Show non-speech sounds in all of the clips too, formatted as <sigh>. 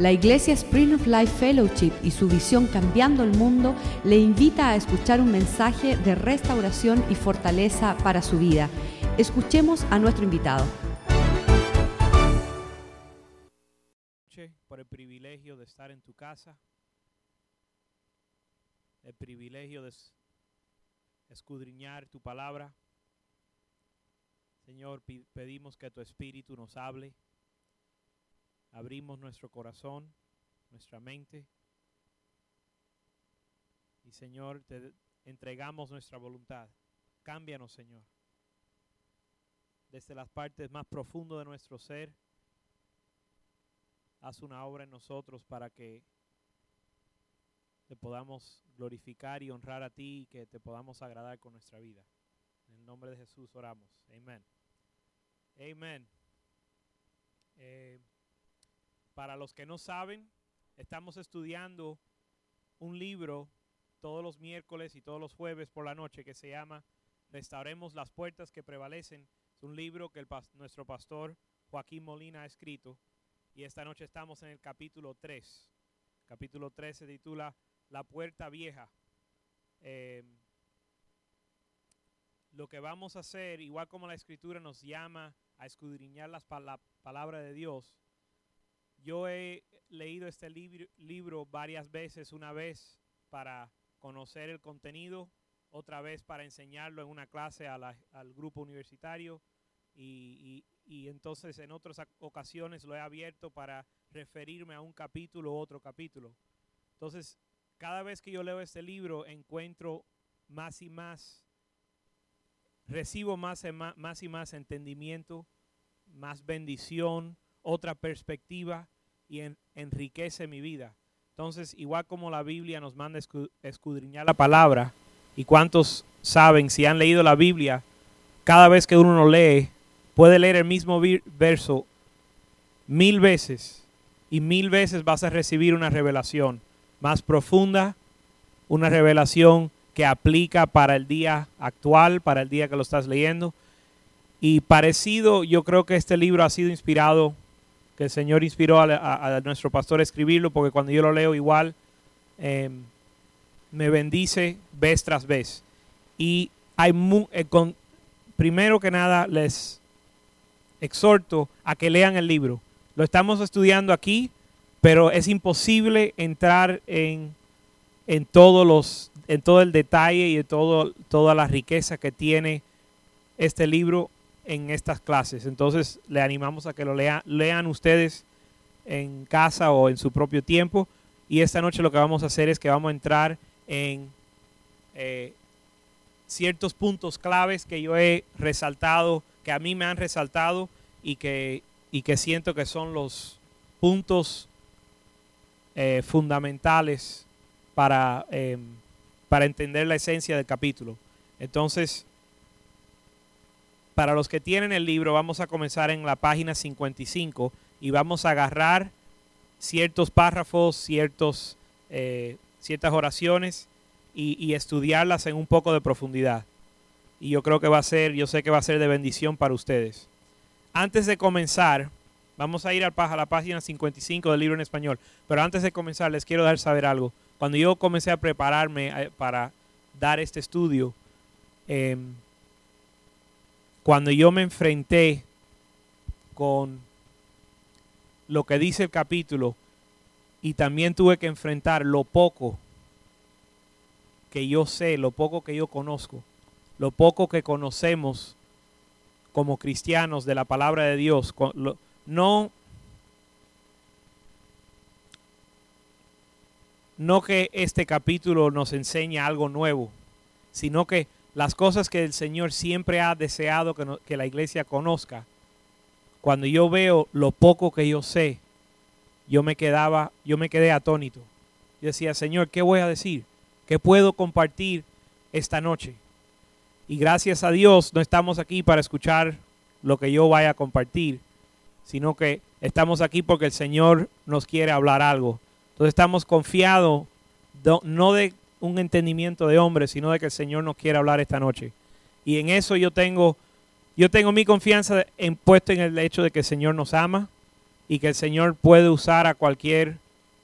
La Iglesia Spring of Life Fellowship y su visión Cambiando el Mundo le invita a escuchar un mensaje de restauración y fortaleza para su vida. Escuchemos a nuestro invitado. Por el privilegio de estar en tu casa, el privilegio de escudriñar tu palabra. Señor, pedimos que tu Espíritu nos hable abrimos nuestro corazón, nuestra mente. Y Señor, te entregamos nuestra voluntad. Cámbianos, Señor. Desde las partes más profundas de nuestro ser, haz una obra en nosotros para que te podamos glorificar y honrar a ti y que te podamos agradar con nuestra vida. En el nombre de Jesús oramos. Amén. Amén. Eh, para los que no saben, estamos estudiando un libro todos los miércoles y todos los jueves por la noche que se llama Restauremos las puertas que prevalecen. Es un libro que nuestro pastor Joaquín Molina ha escrito y esta noche estamos en el capítulo 3. Capítulo 3 se titula La puerta vieja. Em, lo que vamos a hacer, igual como la escritura nos llama a escudriñar las la palabra de Dios, yo he leído este libro, varias veces, una vez para conocer el contenido, otra vez para enseñarlo en una clase al grupo universitario y, entonces en otras ocasiones lo he abierto para referirme a un capítulo u otro capítulo. Entonces, cada vez que yo leo este libro encuentro más y más, recibo más, más y más entendimiento, más bendición, otra perspectiva y enriquece mi vida. Entonces, igual como la Biblia nos manda escudriñar la palabra, y cuántos saben, si han leído la Biblia, cada vez que uno lo lee, puede leer el mismo verso mil veces, y mil veces vas a recibir una revelación más profunda, una revelación que aplica para el día actual, para el día que lo estás leyendo. Y parecido, yo creo que este libro ha sido inspirado que el Señor inspiró a, nuestro pastor a escribirlo, porque cuando yo lo leo igual, em, me bendice vez tras vez. Y hay eh, con, primero que nada les exhorto a que lean el libro. Lo estamos estudiando aquí, pero es imposible entrar en, en todos los en todo el detalle y en todo, toda la riqueza que tiene este libro en estas clases. Entonces le animamos a que lo lean, ustedes en casa o en su propio tiempo. Y esta noche lo que vamos a hacer es que vamos a entrar en eh, ciertos puntos claves que yo he resaltado, que a mí me han resaltado y que, y que siento que son los puntos eh, fundamentales para, em, para entender la esencia del capítulo. Entonces, para los que tienen el libro, vamos a comenzar en la página 55 y vamos a agarrar ciertos párrafos, ciertos, eh, ciertas oraciones y, estudiarlas en un poco de profundidad. Y yo creo que va a ser, yo sé que va a ser de bendición para ustedes. Antes de comenzar, vamos a ir a la página 55 del libro en español. Pero antes de comenzar, les quiero dar saber algo. Cuando yo comencé a prepararme eh, para dar este estudio, eh, cuando yo me enfrenté con lo que dice el capítulo y también tuve que enfrentar lo poco que yo sé, lo poco que yo conozco, lo poco que conocemos como cristianos de la palabra de Dios, no no que este capítulo nos enseña algo nuevo, sino que las cosas que el Señor siempre ha deseado que, la iglesia conozca, cuando yo veo lo poco que yo sé, yo me quedaba, yo me quedé atónito. Yo decía, Señor, ¿qué voy a decir? ¿Qué puedo compartir esta noche? Y gracias a Dios no estamos aquí para escuchar lo que yo vaya a compartir, sino que estamos aquí porque el Señor nos quiere hablar algo. Entonces estamos confiados, no de un entendimiento de hombre, sino de que el Señor nos quiere hablar esta noche. Y en eso yo tengo, yo tengo mi confianza en, puesto en el hecho de que el Señor nos ama y que el Señor puede usar a cualquier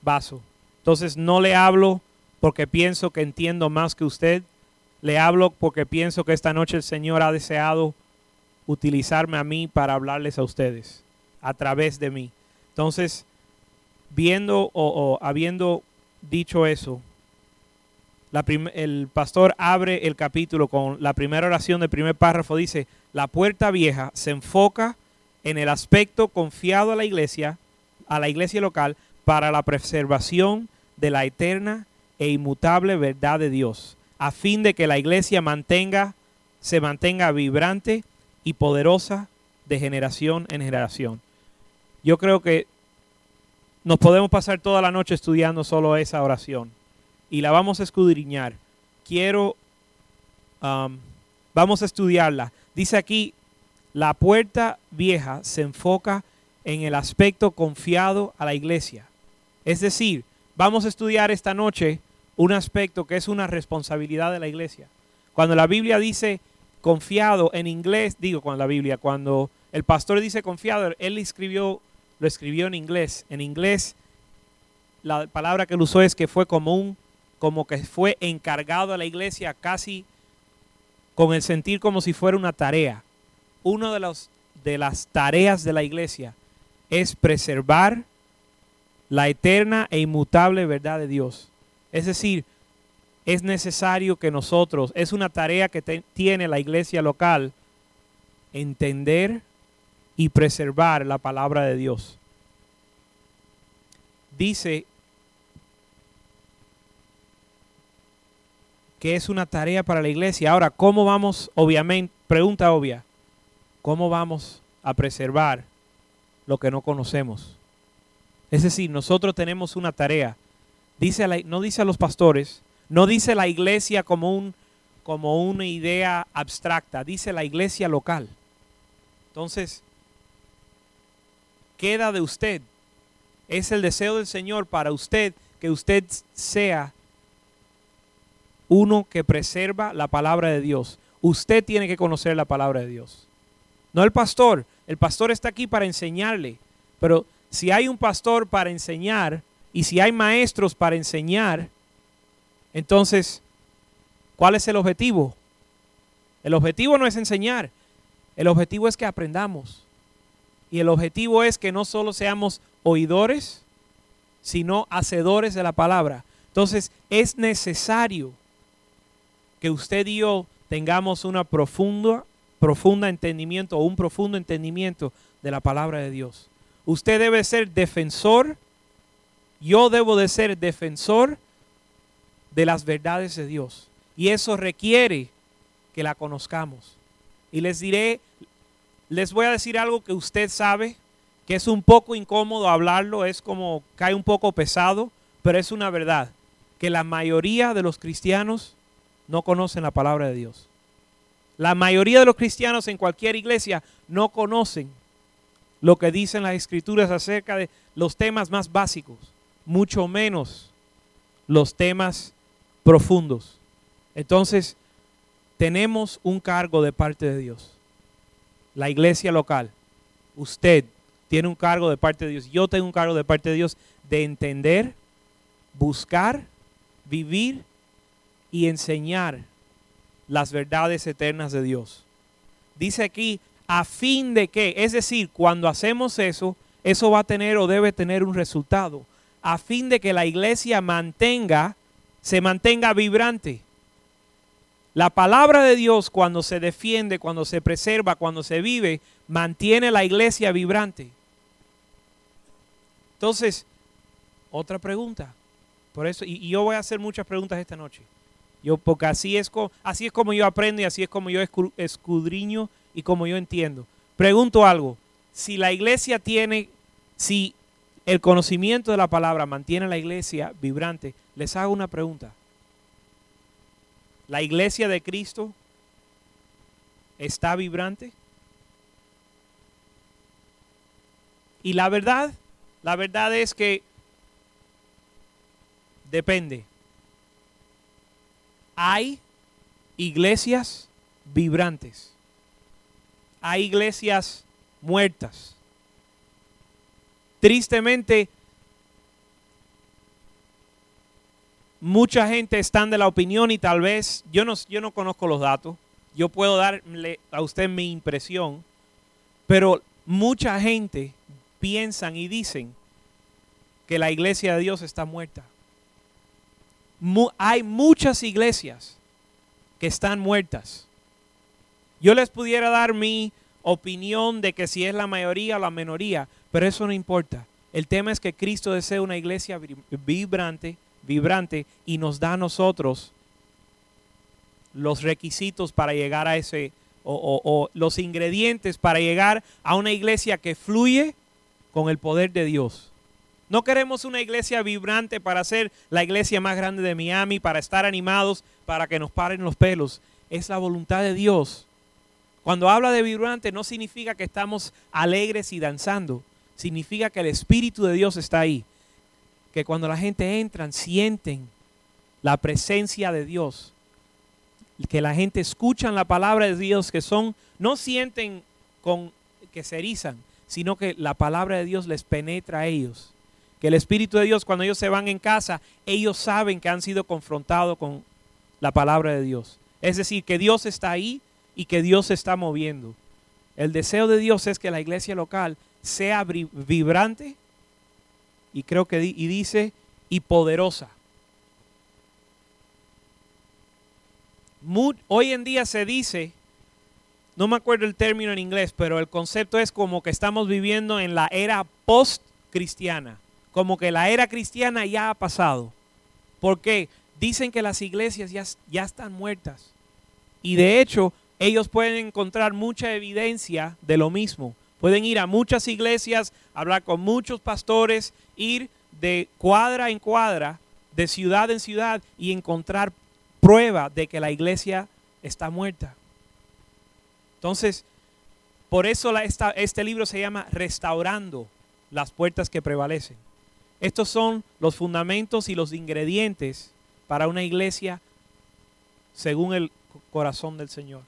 vaso. Entonces no le hablo porque pienso que entiendo más que usted, le hablo porque pienso que esta noche el Señor ha deseado utilizarme a mí para hablarles a ustedes a través de mí. Entonces, viendo o, habiendo dicho eso, el pastor abre el capítulo con la primera oración del primer párrafo. Dice, la puerta vieja se enfoca en el aspecto confiado a la iglesia, a la iglesia local, para la preservación de la eterna e inmutable verdad de Dios, a fin de que la iglesia mantenga, se mantenga vibrante y poderosa de generación en generación. Yo creo que nos podemos pasar toda la noche estudiando solo esa oración y la vamos a escudriñar. Quiero, um, vamos a estudiarla. Dice aquí, la puerta vieja se enfoca en el aspecto confiado a la iglesia. Es decir, vamos a estudiar esta noche un aspecto que es una responsabilidad de la iglesia. Cuando la Biblia dice confiado en inglés, digo con la Biblia, cuando el pastor dice confiado, él escribió, lo escribió en inglés. En inglés, la palabra que él usó es que fue como un, como que fue encargado a la iglesia casi con el sentir como si fuera una tarea. Una de, los, de las tareas de la iglesia es preservar la eterna e inmutable verdad de Dios. Es decir, es necesario que nosotros, es una tarea que tiene la iglesia local, entender y preservar la palabra de Dios. Dice que es una tarea para la iglesia. Ahora, ¿cómo vamos, obviamente, pregunta obvia, cómo vamos a preservar lo que no conocemos? Es decir, nosotros tenemos una tarea. Dice no dice a los pastores, no dice la iglesia como, un, como una idea abstracta, dice la iglesia local. Entonces, queda de usted. Es el deseo del Señor para usted que usted sea uno que preserva la palabra de Dios. Usted tiene que conocer la palabra de Dios. No el pastor. El pastor está aquí para enseñarle. Pero si hay un pastor para enseñar y si hay maestros para enseñar, entonces, ¿cuál es el objetivo? El objetivo no es enseñar, el objetivo es que aprendamos. Y el objetivo es que no solo seamos oidores, sino hacedores de la palabra. Entonces, es necesario que usted y yo tengamos una profunda, profunda entendimiento o un profundo entendimiento de la palabra de Dios. Usted debe ser defensor, yo debo de ser defensor de las verdades de Dios. Y eso requiere que la conozcamos. Y les diré, les voy a decir algo que usted sabe, que es un poco incómodo hablarlo, es como cae un poco pesado, pero es una verdad, que la mayoría de los cristianos no conocen la palabra de Dios. La mayoría de los cristianos en cualquier iglesia no conocen lo que dicen las escrituras acerca de los temas más básicos, mucho menos los temas profundos. Entonces, tenemos un cargo de parte de Dios. La iglesia local, usted tiene un cargo de parte de Dios. Yo tengo un cargo de parte de Dios de entender, buscar, vivir y enseñar las verdades eternas de Dios. Dice aquí, a fin de que, es decir, cuando hacemos eso, eso va a tener o debe tener un resultado, a fin de que la iglesia mantenga se mantenga vibrante. La palabra de Dios cuando se defiende, cuando se preserva, cuando se vive, mantiene la iglesia vibrante. Entonces, otra pregunta. Por eso, y, yo voy a hacer muchas preguntas esta noche. Yo, porque así es, así es como yo aprendo y así es como yo escudriño y como yo entiendo. Pregunto algo. Si la iglesia tiene, si el conocimiento de la palabra mantiene a la iglesia vibrante, les hago una pregunta. ¿La iglesia de Cristo está vibrante? Y la verdad, la verdad es que depende. Hay iglesias vibrantes. Hay iglesias muertas. tristemente, mucha gente está de la opinión y tal vez, yo no, yo no conozco los datos, yo puedo darle a usted mi impresión, pero mucha gente piensan y dicen que la iglesia de Dios está muerta. Hay muchas iglesias que están muertas. Yo les pudiera dar mi opinión de que si es la mayoría o la minoría, pero eso no importa. El tema es que Cristo desea una iglesia vibrante, vibrante y nos da a nosotros los requisitos para llegar a ese, o, o, los ingredientes para llegar a una iglesia que fluye con el poder de Dios. No queremos una iglesia vibrante para ser la iglesia más grande de Miami, para estar animados, para que nos paren los pelos. Es la voluntad de Dios. Cuando habla de vibrante no significa que estamos alegres y danzando. Significa que el Espíritu de Dios está ahí. Que cuando la gente entra, sienten la presencia de Dios que la gente escucha la palabra de Dios, que son, no sienten con que se erizan, sino que la palabra de Dios les penetra a ellos. Que el Espíritu de Dios, cuando ellos se van en casa, ellos saben que han sido confrontados con la palabra de Dios. Es decir, que Dios está ahí y que Dios se está moviendo. El deseo de Dios es que la iglesia local sea vibrante y creo que y dice y poderosa. hoy en día se dice, no me acuerdo el término en inglés, pero el concepto es como que estamos viviendo en la era post-cristiana, como que la era cristiana ya ha pasado. porque Dicen que las iglesias ya, ya están muertas. Y de hecho, ellos pueden encontrar mucha evidencia de lo mismo. Pueden ir a muchas iglesias, hablar con muchos pastores, ir de cuadra en cuadra, de ciudad en ciudad y encontrar prueba de que la iglesia está muerta. Entonces, por eso este libro se llama Restaurando las puertas que prevalecen. Estos son los fundamentos y los ingredientes para una iglesia según el corazón del Señor.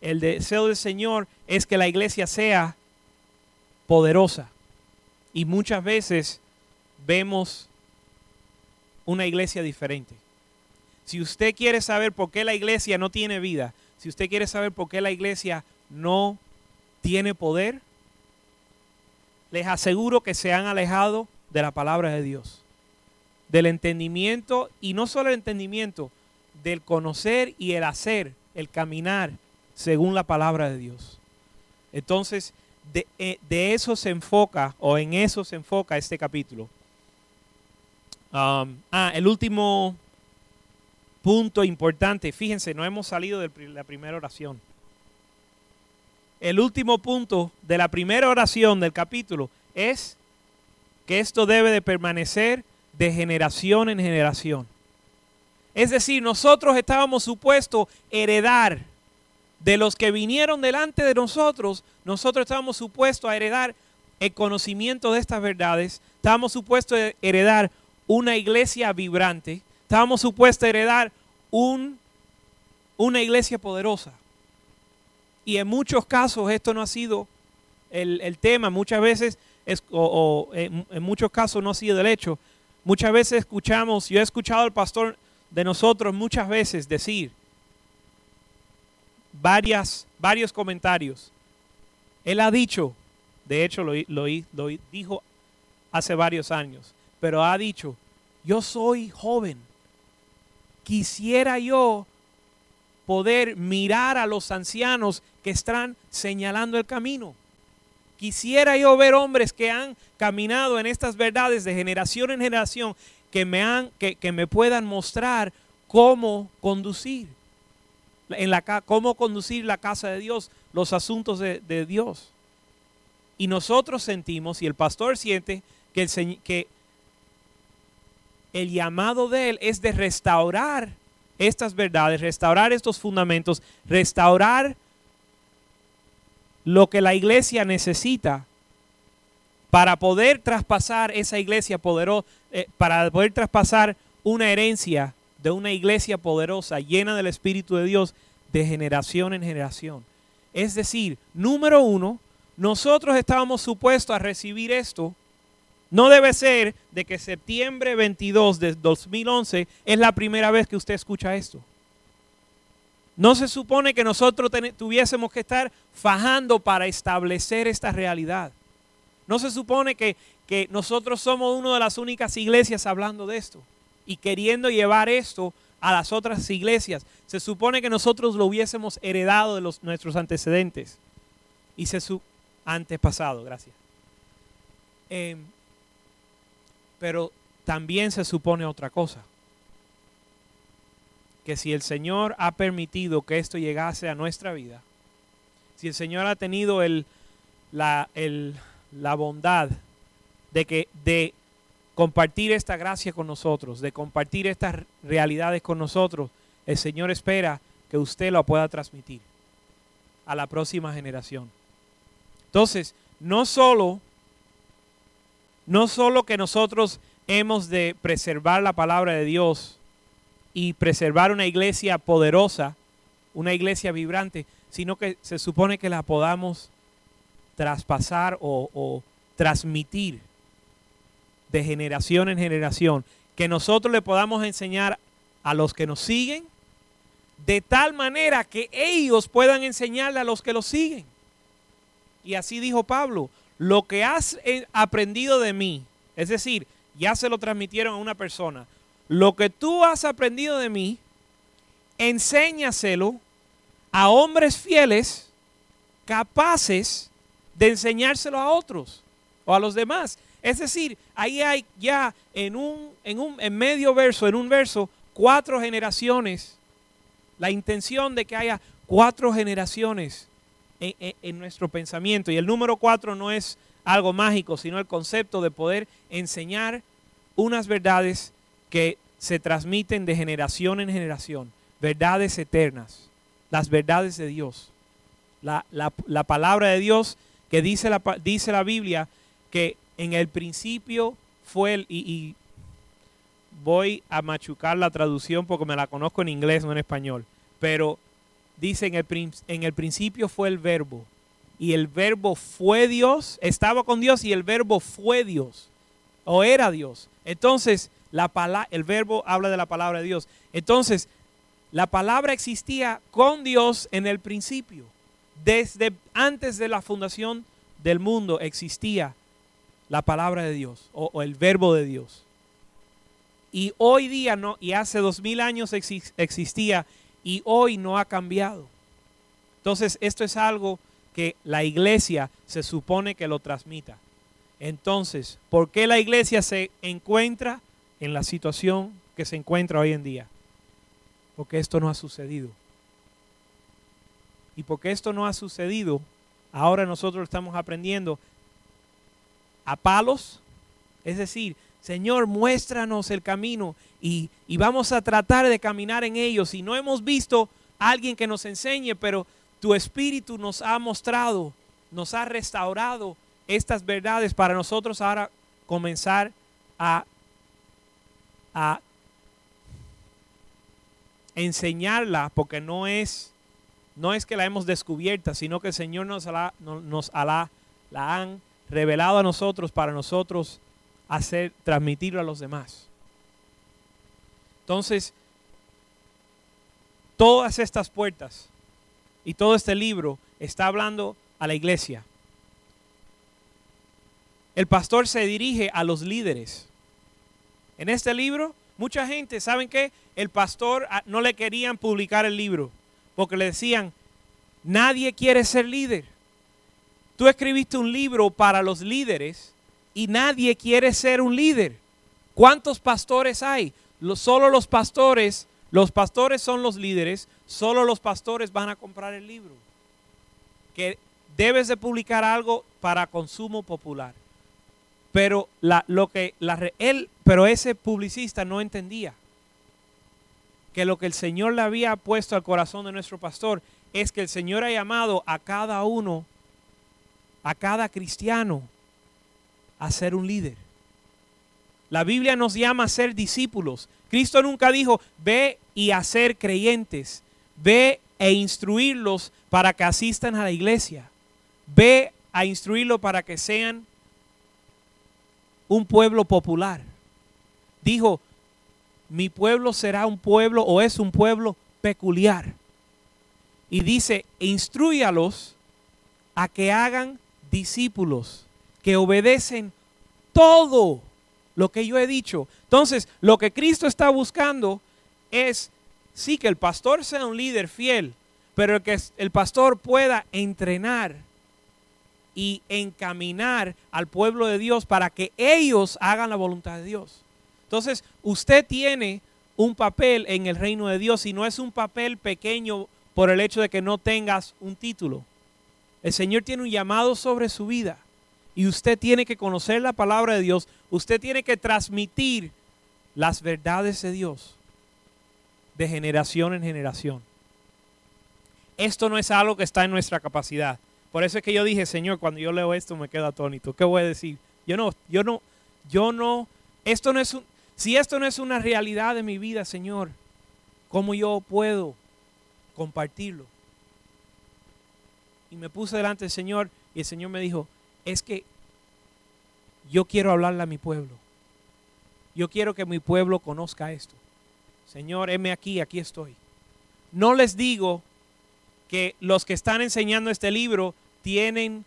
El deseo del Señor es que la iglesia sea poderosa. Y muchas veces vemos una iglesia diferente. Si usted quiere saber por qué la iglesia no tiene vida, si usted quiere saber por qué la iglesia no tiene poder, les aseguro que se han alejado de la palabra de Dios, del entendimiento y no solo el entendimiento, del conocer y el hacer, el caminar según la palabra de Dios. Entonces, de, eh, eso se enfoca, o en eso se enfoca este capítulo. Um, ah, el último punto importante. Fíjense, no hemos salido de la primera oración. El último punto de la primera oración del capítulo es que esto debe de permanecer de generación en generación. Es decir, nosotros estábamos supuestos heredar de los que vinieron delante de nosotros, nosotros estábamos supuestos a heredar el conocimiento de estas verdades, estábamos supuestos a heredar una iglesia vibrante, estábamos supuestos a heredar un, una iglesia poderosa. Y en muchos casos esto no ha sido el, tema, muchas veces, es, o, en, muchos casos no ha sido el hecho. Muchas veces escuchamos, yo he escuchado al pastor de nosotros muchas veces decir varias, varios comentarios. Él ha dicho, de hecho lo, lo dijo hace varios años, pero ha dicho, yo soy joven. Quisiera yo poder mirar a los ancianos que están señalando el camino. Quisiera yo ver hombres que han caminado en estas verdades de generación en generación que me, que, me puedan mostrar cómo conducir, en la, cómo conducir la casa de Dios, los asuntos de, de Dios. Y nosotros sentimos, y el pastor siente, que, el, que el llamado de Él es de restaurar estas verdades, restaurar estos fundamentos, restaurar lo que la iglesia necesita para poder traspasar esa iglesia poderosa, eh, para poder traspasar una herencia de una iglesia poderosa, llena del Espíritu de Dios, de generación en generación. Es decir, número uno, nosotros estábamos supuestos a recibir esto No debe ser de que septiembre 22 de 2011 es la primera vez que usted escucha esto. No se supone que nosotros tuviésemos que estar fajando para establecer esta realidad. No se supone que, que nosotros somos una de las únicas iglesias hablando de esto y queriendo llevar esto a las otras iglesias. Se supone que nosotros lo hubiésemos heredado de los, nuestros antecedentes y se su antepasado, gracias. Em, pero también se supone otra cosa que si el Señor ha permitido que esto llegase a nuestra vida, si el Señor ha tenido el, la, la bondad de, que, de compartir esta gracia con nosotros, de compartir estas realidades con nosotros, el Señor espera que usted lo pueda transmitir a la próxima generación. Entonces, no solo, no solo que nosotros hemos de preservar la palabra de Dios y preservar una iglesia poderosa, una iglesia vibrante, sino que se supone que la podamos traspasar o, transmitir de generación en generación, que nosotros le podamos enseñar a los que nos siguen, de tal manera que ellos puedan enseñarle a los que los siguen. Y así dijo Pablo, lo que has eh, aprendido de mí, es decir, ya se lo transmitieron a una persona, lo que tú has aprendido de mí, enséñaselo a hombres fieles, capaces de enseñárselo a otros o a los demás. Es decir, ahí hay ya en un, en un en medio verso, en un verso, cuatro generaciones. La intención de que haya cuatro generaciones en, en nuestro pensamiento. Y el número cuatro no es algo mágico, sino el concepto de poder enseñar unas verdades que se transmiten de generación en generación, verdades eternas, las verdades de Dios. La, palabra de Dios que dice la, dice la Biblia que en el principio fue el, y, voy a machucar la traducción porque me la conozco en inglés, no en español, pero dice en el, en el principio fue el verbo y el verbo fue Dios, estaba con Dios y el verbo fue Dios o era Dios. Entonces, la el verbo habla de la palabra de Dios. Entonces, la palabra existía con Dios en el principio. Desde antes de la fundación del mundo existía la palabra de Dios o, el verbo de Dios. Y hoy día no, y hace dos mil años existía y hoy no ha cambiado. Entonces, esto es algo que la iglesia se supone que lo transmita. Entonces, ¿por qué la iglesia se encuentra en la situación que se encuentra hoy en día. Porque esto no ha sucedido. Y porque esto no ha sucedido, ahora nosotros estamos aprendiendo a palos, es decir, Señor, muéstranos el camino y, y, vamos a tratar de caminar en ellos. Y no hemos visto a alguien que nos enseñe, pero tu espíritu nos ha mostrado, nos ha restaurado estas verdades para nosotros ahora comenzar a a enseñarla porque no es, no es que la hemos descubierta, sino que el Señor nos, la, la, la han revelado a nosotros para nosotros hacer, transmitirlo a los demás. Entonces, todas estas puertas y todo este libro está hablando a la iglesia. El pastor se dirige a los líderes. En este libro, mucha gente, ¿saben qué? El pastor ah, no le querían publicar el libro porque le decían, nadie quiere ser líder. Tú escribiste un libro para los líderes y nadie quiere ser un líder. ¿Cuántos pastores hay? solo los pastores, los pastores son los líderes, solo los pastores van a comprar el libro. Que debes de publicar algo para consumo popular. Pero, lo que, él, pero ese publicista no entendía que lo que el Señor le había puesto al corazón de nuestro pastor es que el Señor ha llamado a cada uno, a cada cristiano, a ser un líder. La Biblia nos llama a ser discípulos. Cristo nunca dijo, ve y a ser creyentes, ve e instruirlos para que asistan a la iglesia, ve a instruirlos para que sean un pueblo popular. Dijo, mi pueblo será un pueblo o es un pueblo peculiar. Y dice, instruyalos a que hagan discípulos, que obedecen todo lo que yo he dicho. Entonces, lo que Cristo está buscando es, sí, que el pastor sea un líder fiel, pero que el pastor pueda entrenar y encaminar al pueblo de Dios para que ellos hagan la voluntad de Dios. Entonces, usted tiene un papel en el reino de Dios y no es un papel pequeño por el hecho de que no tengas un título. El Señor tiene un llamado sobre su vida y usted tiene que conocer la palabra de Dios, usted tiene que transmitir las verdades de Dios de generación en generación. Esto no es algo que está en nuestra capacidad. Por eso es que yo dije, Señor, cuando yo leo esto me quedo atónito. ¿Qué voy a decir? Yo no, yo no, yo no, esto no es un, si esto no es una realidad de mi vida, Señor, ¿cómo yo puedo compartirlo? Y me puse delante del Señor y el Señor me dijo, es que yo quiero hablarle a mi pueblo. Yo quiero que mi pueblo conozca esto. Señor, heme aquí, aquí estoy. No les digo que los que están enseñando este libro tienen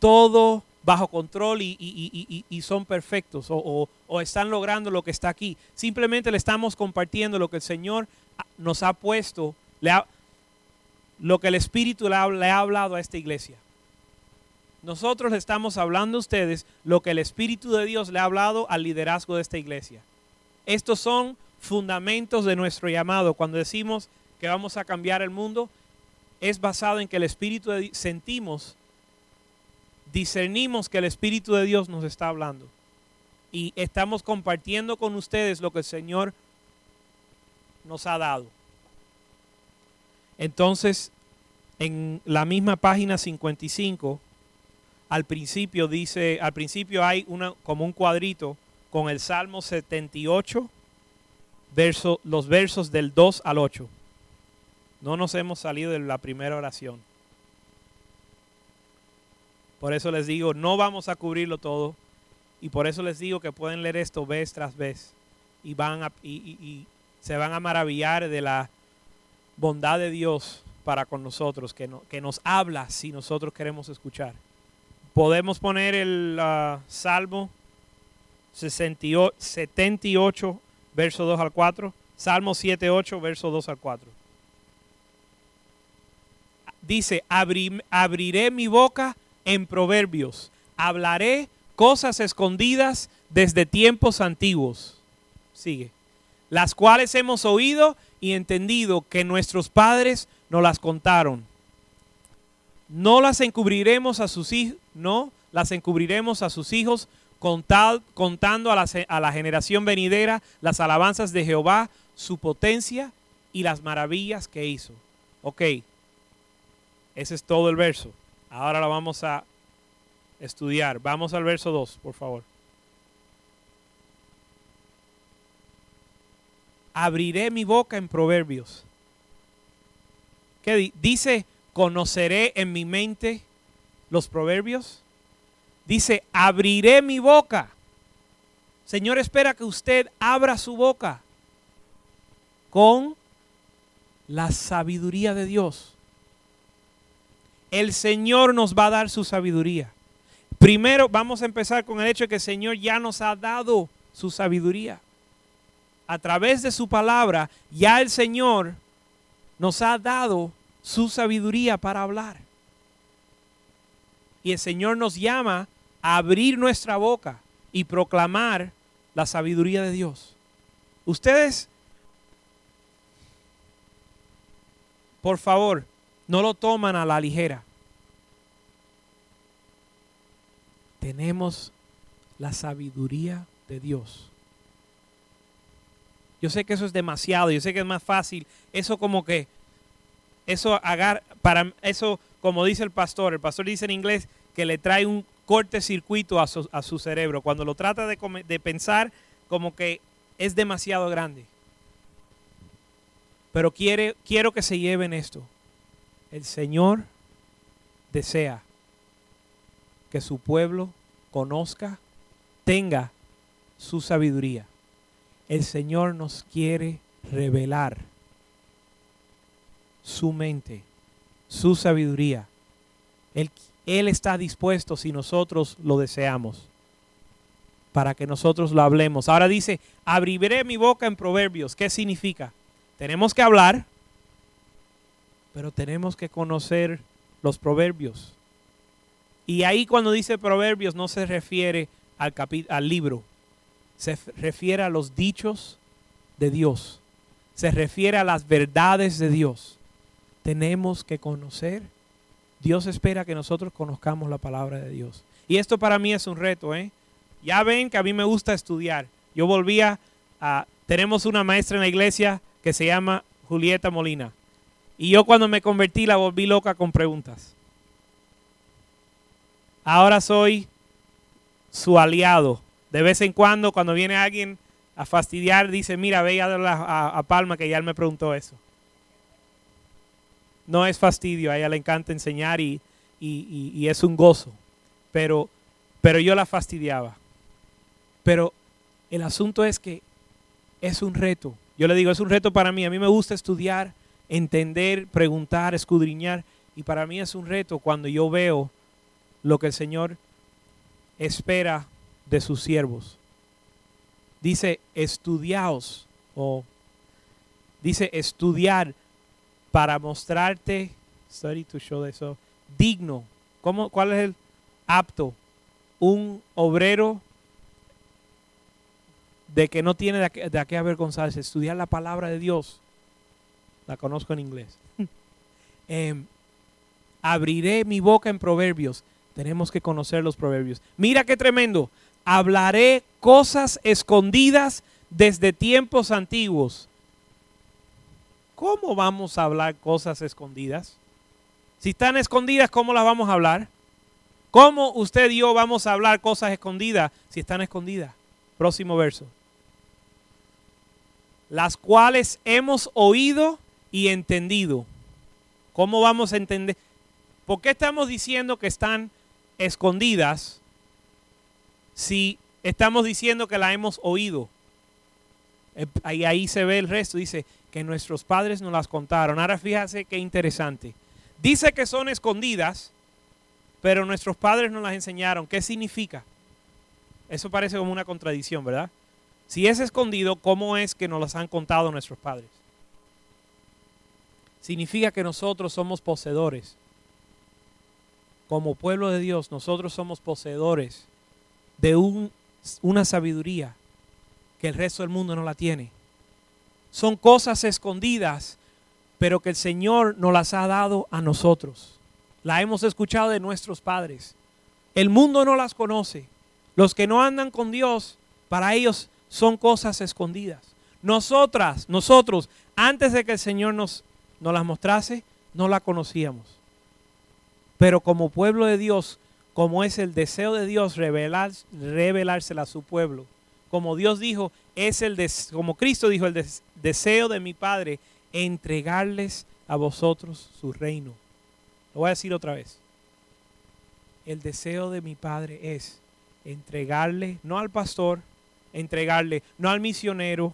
todo bajo control y, son perfectos o, están logrando lo que está aquí. Simplemente le estamos compartiendo lo que el Señor nos ha puesto, lo que el Espíritu le ha, hablado a esta iglesia. Nosotros le estamos hablando a ustedes lo que el Espíritu de Dios le ha hablado al liderazgo de esta iglesia. Estos son fundamentos de nuestro llamado. Cuando decimos que vamos a cambiar el mundo, es basado en que el Espíritu de, sentimos discernimos que el Espíritu de Dios nos está hablando. Y estamos compartiendo con ustedes lo que el Señor nos ha dado. Entonces, en la misma página 55, al principio dice, al principio hay una, como un cuadrito con el Salmo 78, verso, los versos del 2 al 8. No nos hemos salido de la primera oración. Por eso les digo, no vamos a cubrirlo todo. Y por eso les digo que pueden leer esto vez tras vez. Y, van y, se van a maravillar de la bondad de Dios para con nosotros, que, que nos habla si nosotros queremos escuchar. Podemos poner el uh, Salmo 68, 78, verso 2 al 4. Salmo 78, verso 2 al 4. Dice, abriré mi boca en proverbios. Hablaré cosas escondidas desde tiempos antiguos. Sigue. Las cuales hemos oído y entendido que nuestros padres nos las contaron. No las encubriremos a sus hijos, no, las encubriremos a sus hijos contando a la, a la generación venidera las alabanzas de Jehová, su potencia y las maravillas que hizo. Ok, ese es todo el verso. Ahora la vamos a estudiar. Vamos al verso 2, por favor. Abriré mi boca en proverbios. ¿Qué dice? Conoceré en mi mente los proverbios. Dice, abriré mi boca. Señor, espera que usted abra su boca con la sabiduría de Dios el Señor nos va a dar su sabiduría. Primero vamos a empezar con el hecho de que el Señor ya nos ha dado su sabiduría. A través de su palabra, ya el Señor nos ha dado su sabiduría para hablar. Y el Señor nos llama a abrir nuestra boca y proclamar la sabiduría de Dios. Ustedes, por favor, no lo toman a la ligera. Tenemos la sabiduría de Dios. Yo sé que eso es demasiado, yo sé que es más fácil. Eso como que, eso agar, para eso, como dice el pastor, el pastor dice en inglés que le trae un corte circuito a su, a su cerebro. Cuando lo trata de, de pensar, como que es demasiado grande. Pero quiere, quiero que se lleven esto el Señor desea que su pueblo conozca, tenga su sabiduría. El Señor nos quiere revelar su mente, su sabiduría. Él, está dispuesto si nosotros lo deseamos para que nosotros lo hablemos. Ahora dice, abriré mi boca en proverbios. ¿Qué significa? Tenemos que hablar, pero tenemos que conocer los proverbios. Y ahí cuando dice proverbios no se refiere al, al libro, se refiere a los dichos de Dios, se refiere a las verdades de Dios. Tenemos que conocer. Dios espera que nosotros conozcamos la palabra de Dios. Y esto para mí es un reto, ¿eh? Ya ven que a mí me gusta estudiar. Yo volvía a... Tenemos una maestra en la iglesia que se llama Julieta Molina. Y yo cuando me convertí la volví loca con preguntas. Ahora soy su aliado. De vez en cuando, cuando viene alguien a fastidiar, dice, mira, ve a, a, Palma que ya él me preguntó eso. No es fastidio, a ella le encanta enseñar y, y es un gozo. Pero, pero yo la fastidiaba. Pero el asunto es que es un reto. Yo le digo, es un reto para mí. A mí me gusta estudiar, entender, preguntar, escudriñar. Y para mí es un reto cuando yo veo lo que el Señor espera de sus siervos. Dice, estudiaos o dice estudiar para mostrarte, study to show eso, digno. ¿Cómo, ¿Cuál es el apto? Un obrero de que no tiene de qué, avergonzarse, estudiar la palabra de Dios. La conozco en inglés. <laughs> Em, abriré mi boca en proverbios. Tenemos que conocer los proverbios. Mira qué tremendo. Hablaré cosas escondidas desde tiempos antiguos. ¿Cómo vamos a hablar cosas escondidas? Si están escondidas, ¿cómo las vamos a hablar? ¿Cómo usted y yo vamos a hablar cosas escondidas si están escondidas? Próximo verso las cuales hemos oído y entendido. ¿Cómo vamos a entender? ¿Por qué estamos diciendo que están escondidas si estamos diciendo que la hemos oído? Eh, ahí, ahí se ve el resto, dice que nuestros padres nos las contaron. Ahora fíjate qué interesante. Dice que son escondidas, pero nuestros padres nos las enseñaron. ¿Qué significa? Eso parece como una contradicción, ¿verdad? Si es escondido, ¿cómo es que nos las han contado nuestros padres? Significa que nosotros somos poseedores. Como pueblo de Dios, nosotros somos poseedores de una sabiduría que el resto del mundo no la tiene. Son cosas escondidas, pero que el Señor nos las ha dado a nosotros. La hemos escuchado de nuestros padres. El mundo no las conoce. Los que no andan con Dios, para ellos son cosas escondidas. Nosotras, nosotros, antes de que el Señor nos, nos las mostrase, no la conocíamos. Pero como pueblo de Dios, como es el deseo de Dios revelar, revelársela a su pueblo, como Dios dijo, es el como Cristo dijo, el deseo de mi Padre, entregarles a vosotros su reino. Lo voy a decir otra vez. El deseo de mi Padre es entregarle, no al pastor, entregarle, no al misionero,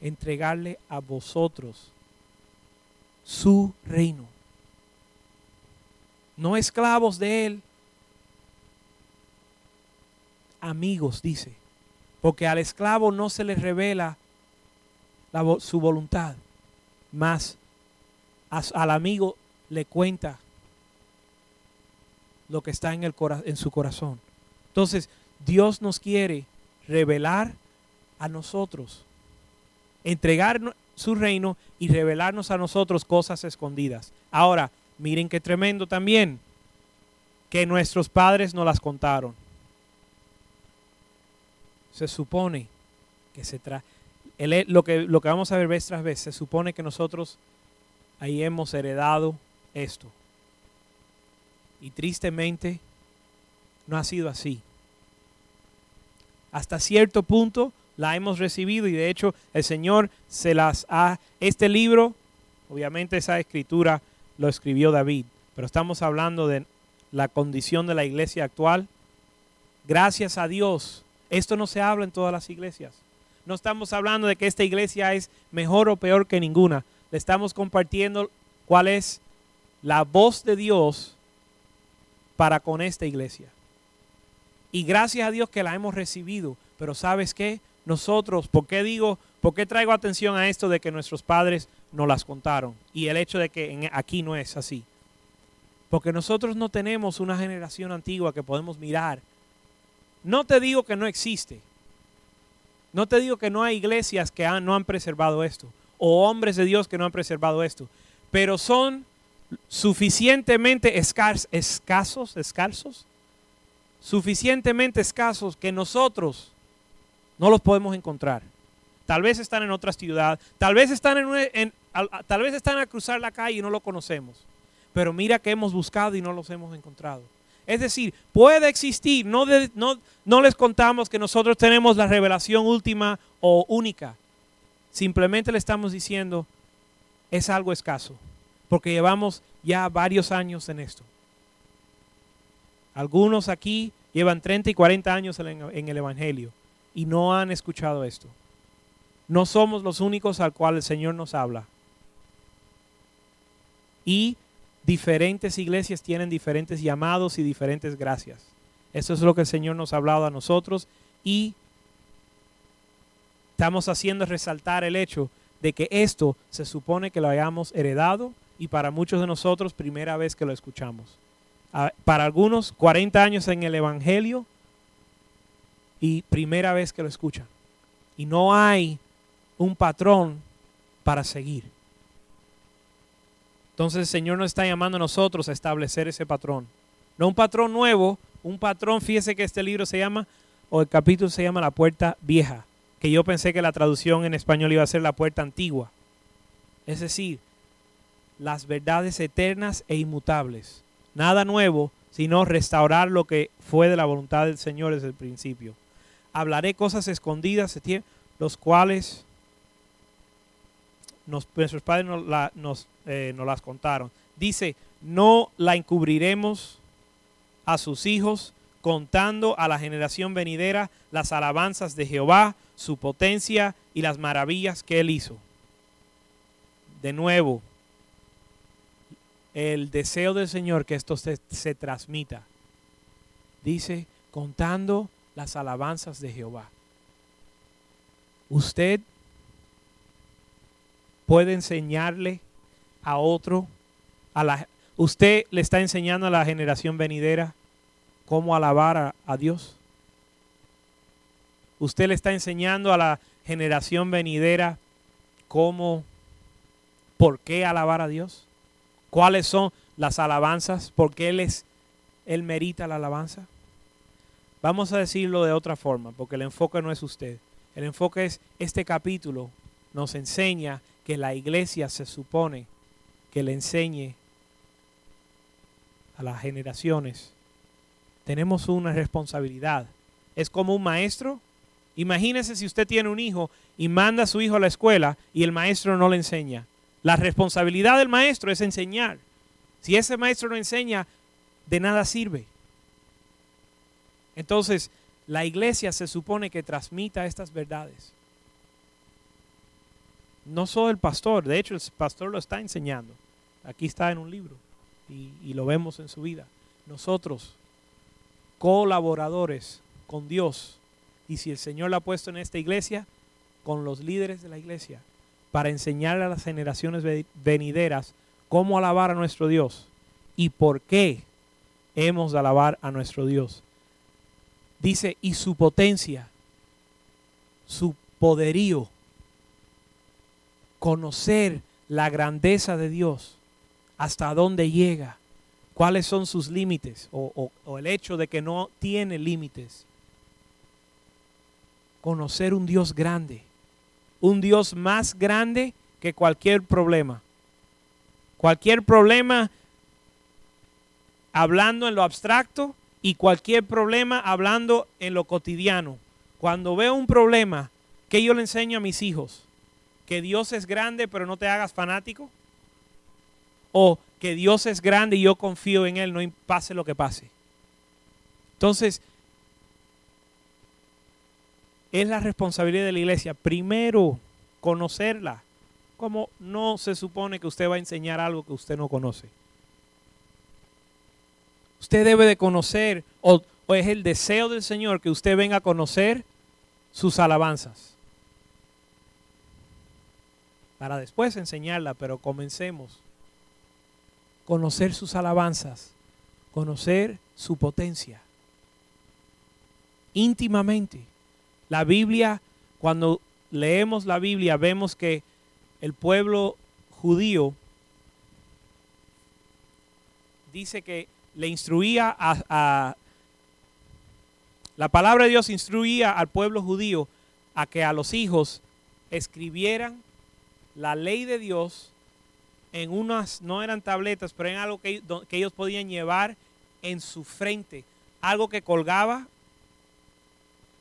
entregarle a vosotros su reino. No esclavos de él, amigos, dice. Porque al esclavo no se le revela su voluntad, más al amigo le cuenta lo que está en, el, en su corazón. Entonces, Dios nos quiere revelar a nosotros, entregar su reino y revelarnos a nosotros cosas escondidas. Ahora, miren qué tremendo también que nuestros padres nos las contaron. Se supone que se trae, lo que, lo que vamos a ver vez tras vez, se supone que nosotros ahí hemos heredado esto. Y tristemente no ha sido así hasta cierto punto la hemos recibido y de hecho el Señor se las ha... Este libro, obviamente esa escritura lo escribió David, pero estamos hablando de la condición de la iglesia actual. Gracias a Dios Esto no se habla en todas las iglesias. No estamos hablando de que esta iglesia es mejor o peor que ninguna. Le estamos compartiendo cuál es la voz de Dios para con esta iglesia. Y gracias a Dios que la hemos recibido. Pero sabes qué? Nosotros, ¿por qué digo, por qué traigo atención a esto de que nuestros padres nos las contaron? Y el hecho de que aquí no es así. Porque nosotros no tenemos una generación antigua que podemos mirar. No te digo que no existe. No te digo que no hay iglesias que no han preservado esto. O hombres de Dios que no han preservado esto. Pero son suficientemente escasos, escasos, suficientemente escasos que nosotros no los podemos encontrar. Tal vez están en otra ciudad, tal vez están en, tal vez están a cruzar la calle y no lo conocemos. Pero mira que hemos buscado y no los hemos encontrado. Es decir, puede existir, no, no, no les contamos que nosotros tenemos la revelación última o única. Simplemente le estamos diciendo, es algo escaso porque llevamos ya varios años en esto. Algunos aquí llevan 30 y 40 años en el Evangelio y no han escuchado esto. No somos los únicos al cual el Señor nos habla. Y diferentes iglesias tienen diferentes llamados y diferentes gracias. Eso es lo que el Señor nos ha hablado a nosotros y estamos haciendo resaltar el hecho de que esto se supone que lo hayamos heredado y para muchos de nosotros primera vez que lo escuchamos. Para algunos 40 años en el Evangelio y primera vez que lo escuchan. Y no hay un patrón para seguir. Entonces el Señor nos está llamando a nosotros a establecer ese patrón. No un patrón nuevo, un patrón, fíjese que este libro se llama, o el capítulo se llama La Puerta Vieja, que yo pensé que la traducción en español iba a ser La Puerta Antigua. Es decir, las verdades eternas e inmutables. Nada nuevo, sino restaurar lo que fue de la voluntad del Señor desde el principio. Hablaré cosas escondidas, los cuales nuestros padres nos, eh, nos las contaron. Dice, no la encubriremos a sus hijos, contando a la generación venidera las alabanzas de Jehová, su potencia y las maravillas que él hizo. De nuevo, el deseo del Señor que esto se, transmita. Dice, contando las alabanzas de Jehová. Usted puede enseñarle a otro, a la, usted le está enseñando a la generación venidera cómo alabar a, a Dios. Usted le está enseñando a la generación venidera cómo, por qué alabar a Dios cuáles son las alabanzas, por qué él, es, él merita la alabanza. Vamos a decirlo de otra forma, porque el enfoque no es usted. El enfoque es este capítulo nos enseña que la iglesia se supone que le enseñe a las generaciones. Tenemos una responsabilidad. Es como un maestro. Imagínese si usted tiene un hijo y manda a su hijo a la escuela y el maestro no le enseña. La responsabilidad del maestro es enseñar. Si ese maestro no enseña, de nada sirve. Entonces, la iglesia se supone que transmita estas verdades. No solo el pastor, de hecho el pastor lo está enseñando. Aquí está en un libro y, lo vemos en su vida. Nosotros, colaboradores con Dios, y si el Señor lo ha puesto en esta iglesia, con los líderes de la iglesia, para enseñar a las generaciones venideras cómo alabar a nuestro Dios y por qué hemos de alabar a nuestro Dios. Dice, y su potencia, su poderío, conocer la grandeza de Dios, hasta dónde llega, cuáles son sus límites o, el hecho de que no tiene límites. Conocer un Dios grande un Dios más grande que cualquier problema. Cualquier problema hablando en lo abstracto y cualquier problema hablando en lo cotidiano. Cuando veo un problema, ¿qué yo le enseño a mis hijos? Que Dios es grande pero no te hagas fanático. O que Dios es grande y yo confío en Él, no pase lo que pase. Entonces, es la responsabilidad de la iglesia primero conocerla. Como no se supone que usted va a enseñar algo que usted no conoce. Usted debe de conocer, o, o es el deseo del Señor que usted venga a conocer sus alabanzas. Para después enseñarla, pero comencemos. Conocer sus alabanzas, conocer su potencia. Íntimamente. La Biblia, cuando leemos la Biblia, vemos que el pueblo judío dice que le instruía a, la palabra de Dios instruía al pueblo judío a que a los hijos escribieran la ley de Dios en unas, no eran tabletas, pero en algo que, que ellos podían llevar en su frente. Algo que colgaba,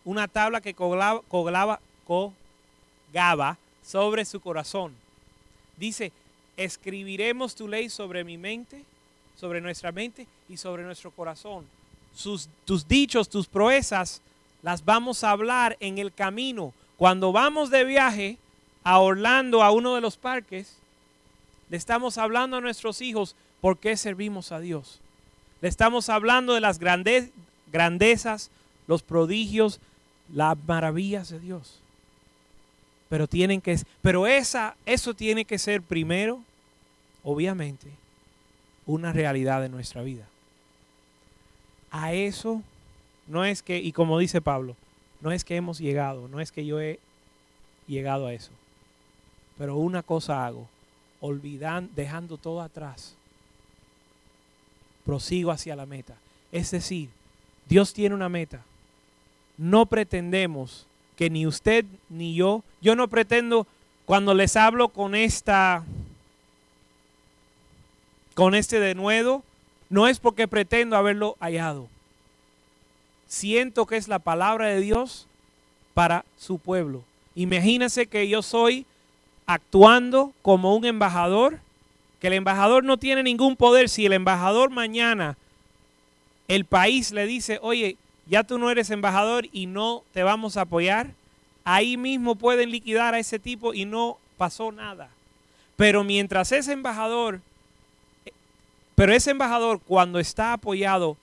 una tabla que colgaba, colgaba, colgaba sobre su corazón. Dice, escribiremos tu ley sobre mi mente, sobre nuestra mente y sobre nuestro corazón tus dichos, tus proezas, las vamos a hablar en el camino. Cuando vamos de viaje a Orlando, a uno de los parques, le estamos hablando a nuestros hijos por qué servimos a Dios. Le estamos hablando de las grandezas, los prodigios, las maravillas de Dios. Pero tienen que pero esa eso tiene que ser primero obviamente una realidad de nuestra vida a eso no es que, y como dice Pablo, no es que hemos llegado, no es que yo he llegado a eso. Pero una cosa hago, olvidando, dejando todo atrás, prosigo hacia la meta. Es decir, Dios tiene una meta. No pretendemos que ni usted ni yo, yo no pretendo cuando les hablo con esta, con este denuedo, no es porque pretendo haberlo hallado. Siento que es la palabra de Dios para su pueblo. Imagínense que yo soy actuando como un embajador, que el embajador no tiene ningún poder. Si el embajador mañana, el país le dice, oye, ya tú no eres embajador y no te vamos a apoyar, ahí mismo pueden liquidar a ese tipo y no pasó nada. Pero mientras ese embajador pero ese embajador, cuando está apoyado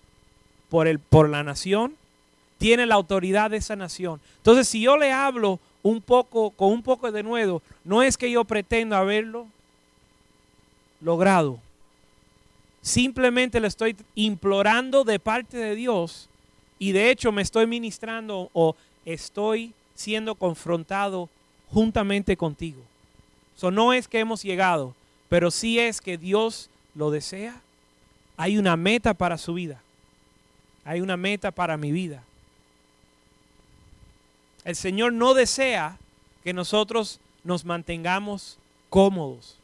por, el, por la nación, tiene la autoridad de esa nación. Entonces, si yo le hablo un poco, con un poco de nuevo, no es que yo pretendo haberlo logrado. Simplemente le estoy implorando de parte de Dios y de hecho me estoy ministrando o estoy siendo confrontado juntamente contigo. Eso no es que hemos llegado, pero sí es que Dios lo desea, hay una meta para su vida. Hay una meta para mi vida. El Señor no desea que nosotros nos mantengamos cómodos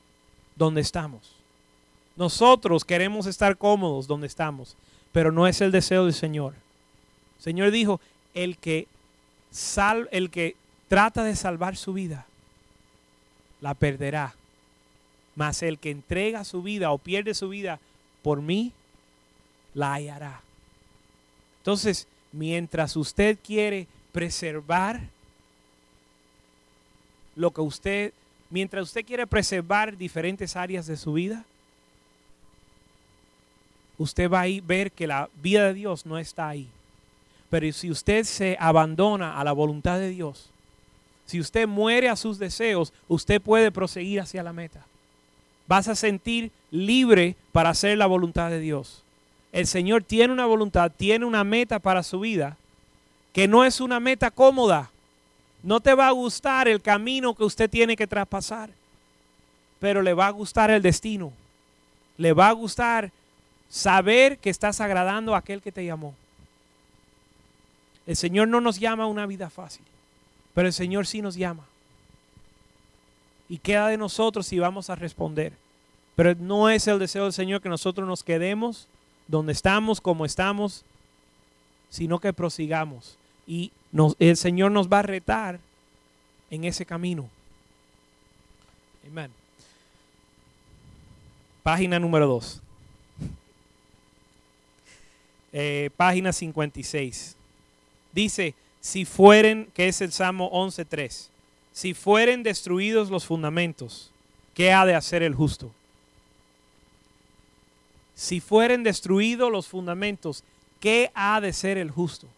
donde estamos. Nosotros queremos estar cómodos donde estamos, pero no es el deseo del Señor. El Señor dijo, el que, sal, el que trata de salvar su vida, la perderá mas el que entrega su vida o pierde su vida por mí, la hallará. Entonces, mientras usted quiere preservar lo que usted, mientras usted quiere preservar diferentes áreas de su vida, usted va a ver que la vida de Dios no está ahí. Pero si usted se abandona a la voluntad de Dios, si usted muere a sus deseos, usted puede proseguir hacia la meta vas a sentir libre para hacer la voluntad de Dios. El Señor tiene una voluntad, tiene una meta para su vida, que no es una meta cómoda. No te va a gustar el camino que usted tiene que traspasar, pero le va a gustar el destino. Le va a gustar saber que estás agradando a aquel que te llamó. El Señor no nos llama a una vida fácil, pero el Señor sí nos llama y queda de nosotros si vamos a responder. Pero no es el deseo del Señor que nosotros nos quedemos donde estamos, como estamos, sino que prosigamos. Y el Señor nos va a retar en ese camino. Amén. Página número 2. <laughs> Eh, página 56. Dice, si fueren, que es el Salmo 11.3, si fueren destruidos los fundamentos, ¿qué ha de hacer el justo? Si fueren destruidos los fundamentos, ¿qué ha de ser el justo?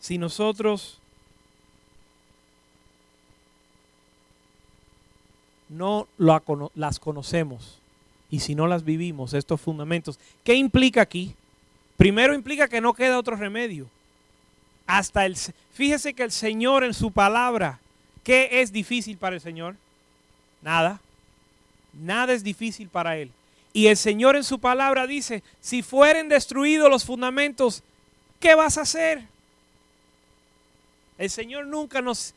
Si nosotros no las conocemos y si no las vivimos, estos fundamentos, ¿qué implica aquí? Primero implica que no queda otro remedio. Hasta el fíjese que el Señor en su palabra, ¿qué es difícil para el Señor? Nada. Nada es difícil para él. Y el Señor en su palabra dice, si fueren destruidos los fundamentos, ¿qué vas a hacer? El Señor nunca nos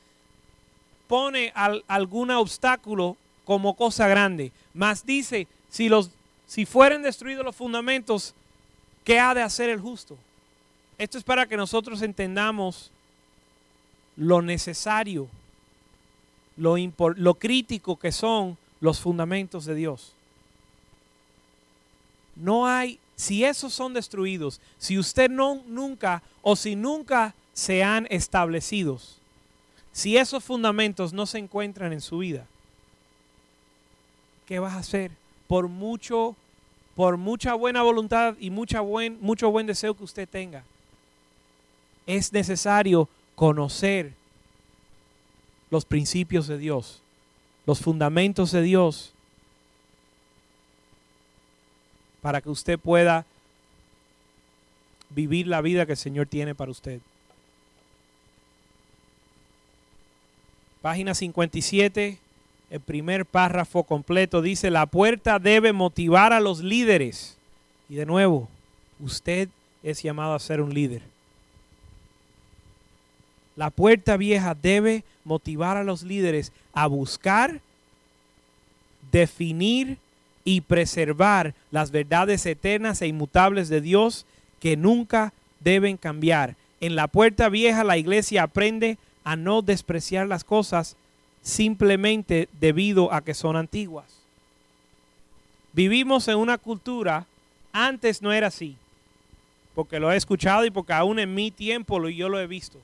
pone algún obstáculo como cosa grande, mas dice, si, los, si fueren destruidos los fundamentos, ¿qué ha de hacer el justo? Esto es para que nosotros entendamos lo necesario, lo, crítico que son los fundamentos de Dios. No hay, si esos son destruidos, si usted no nunca o si nunca se han establecidos, si esos fundamentos no se encuentran en su vida, ¿qué vas a hacer? Por mucho, por mucha buena voluntad y mucha buen, mucho buen deseo que usted tenga, es necesario conocer los principios de Dios los fundamentos de Dios para que usted pueda vivir la vida que el Señor tiene para usted. Página 57, el primer párrafo completo dice, la puerta debe motivar a los líderes. Y de nuevo, usted es llamado a ser un líder. La puerta vieja debe motivar a los líderes a buscar, definir y preservar las verdades eternas e inmutables de Dios que nunca deben cambiar. En la puerta vieja la iglesia aprende a no despreciar las cosas simplemente debido a que son antiguas. Vivimos en una cultura, antes no era así, porque lo he escuchado y porque aún en mi tiempo yo lo he visto.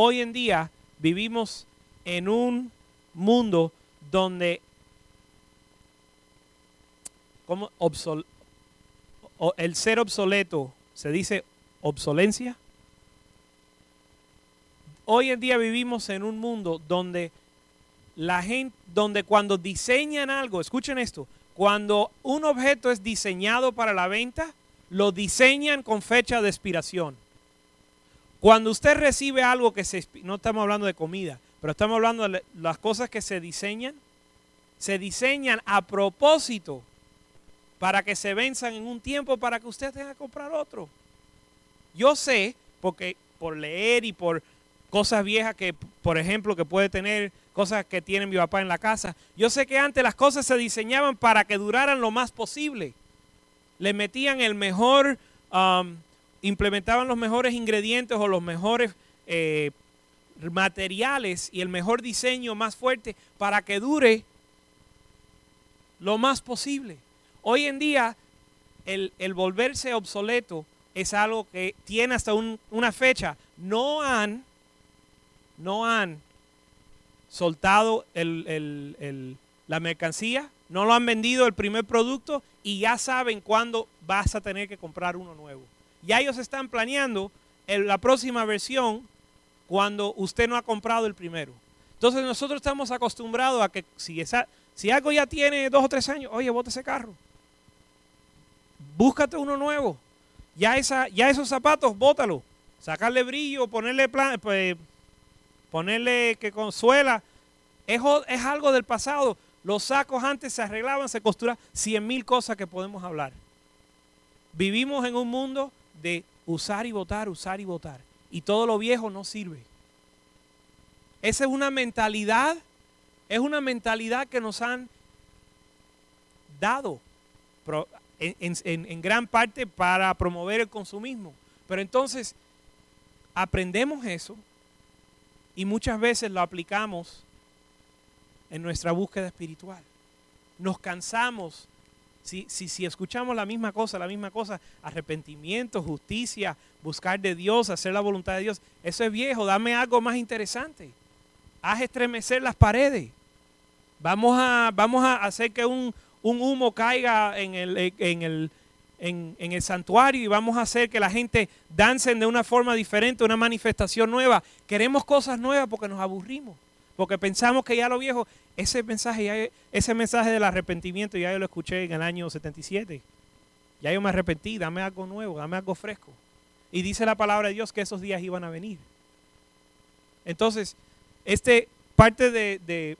Hoy en día vivimos en un mundo donde como el ser obsoleto se dice obsolencia. Hoy en día vivimos en un mundo donde la gente, donde cuando diseñan algo, escuchen esto, cuando un objeto es diseñado para la venta, lo diseñan con fecha de expiración. Cuando usted recibe algo que se, no estamos hablando de comida, pero estamos hablando de las cosas que se diseñan, se diseñan a propósito para que se venzan en un tiempo para que usted tenga que comprar otro. Yo sé, porque por leer y por cosas viejas que, por ejemplo, que puede tener, cosas que tiene mi papá en la casa, yo sé que antes las cosas se diseñaban para que duraran lo más posible. Le metían el mejor um, implementaban los mejores ingredientes o los mejores eh, materiales y el mejor diseño más fuerte para que dure lo más posible. Hoy en día el, volverse obsoleto es algo que tiene hasta una fecha. No han, no han soltado la mercancía, no lo han vendido el primer producto y ya saben cuándo vas a tener que comprar uno nuevo. Ya ellos están planeando la próxima versión cuando usted no ha comprado el primero. Entonces nosotros estamos acostumbrados a que si, algo ya tiene dos o tres años, oye, bote ese carro. Búscate uno nuevo. Ya esos zapatos, bótalo. Sacarle brillo, ponerle, plan, pues, ponerle que consuela. Es, es algo del pasado. Los sacos antes se arreglaban, se costuraban. Cien mil cosas que podemos hablar. Vivimos en un mundo de usar y votar, usar y votar. Y todo lo viejo no sirve. Esa es una mentalidad, es una mentalidad que nos han dado en, en gran parte para promover el consumismo. Pero entonces aprendemos eso y muchas veces lo aplicamos en nuestra búsqueda espiritual. Nos cansamos Si, si, si escuchamos la misma cosa, la misma cosa, arrepentimiento, justicia, buscar de Dios, hacer la voluntad de Dios, eso es viejo, dame algo más interesante. Haz estremecer las paredes. Vamos a, vamos a hacer que un, un humo caiga en el, en, el, en, en, el santuario y vamos a hacer que la gente dancen de una forma diferente, una manifestación nueva. Queremos cosas nuevas porque nos aburrimos, porque pensamos que ya lo viejo, ese mensaje, ese mensaje del arrepentimiento ya yo lo escuché en el año 77. Ya yo me arrepentí, dame algo nuevo, dame algo fresco. Y dice la palabra de Dios que esos días iban a venir. Entonces, este parte de, de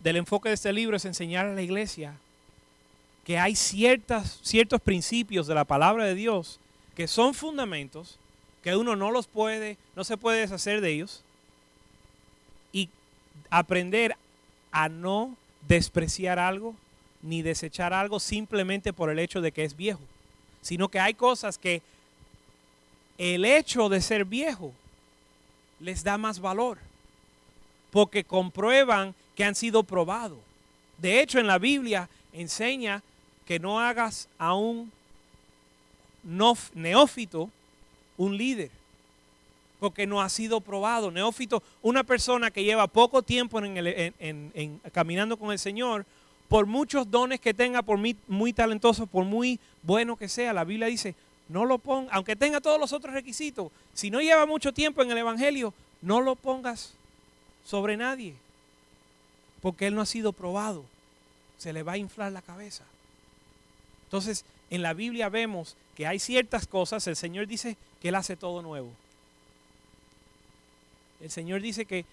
del enfoque de este libro es enseñar a la iglesia que hay ciertas, ciertos principios de la palabra de Dios que son fundamentos, que uno no los puede, no se puede deshacer de ellos, aprender a no despreciar algo ni desechar algo simplemente por el hecho de que es viejo, sino que hay cosas que el hecho de ser viejo les da más valor, porque comprueban que han sido probados. De hecho, en la Biblia enseña que no hagas a un neófito un líder, porque no ha sido probado. Neófito, una persona que lleva poco tiempo en, caminando con el Señor, por muchos dones que tenga, por muy, muy talentoso, por muy bueno que sea, la Biblia dice, no lo pongas, aunque tenga todos los otros requisitos, si no lleva mucho tiempo en el Evangelio, no lo pongas sobre nadie porque él no ha sido probado. Se le va a inflar la cabeza. Entonces, en la Biblia vemos que hay ciertas cosas, el Señor dice que Él hace todo nuevo. El Señor dice que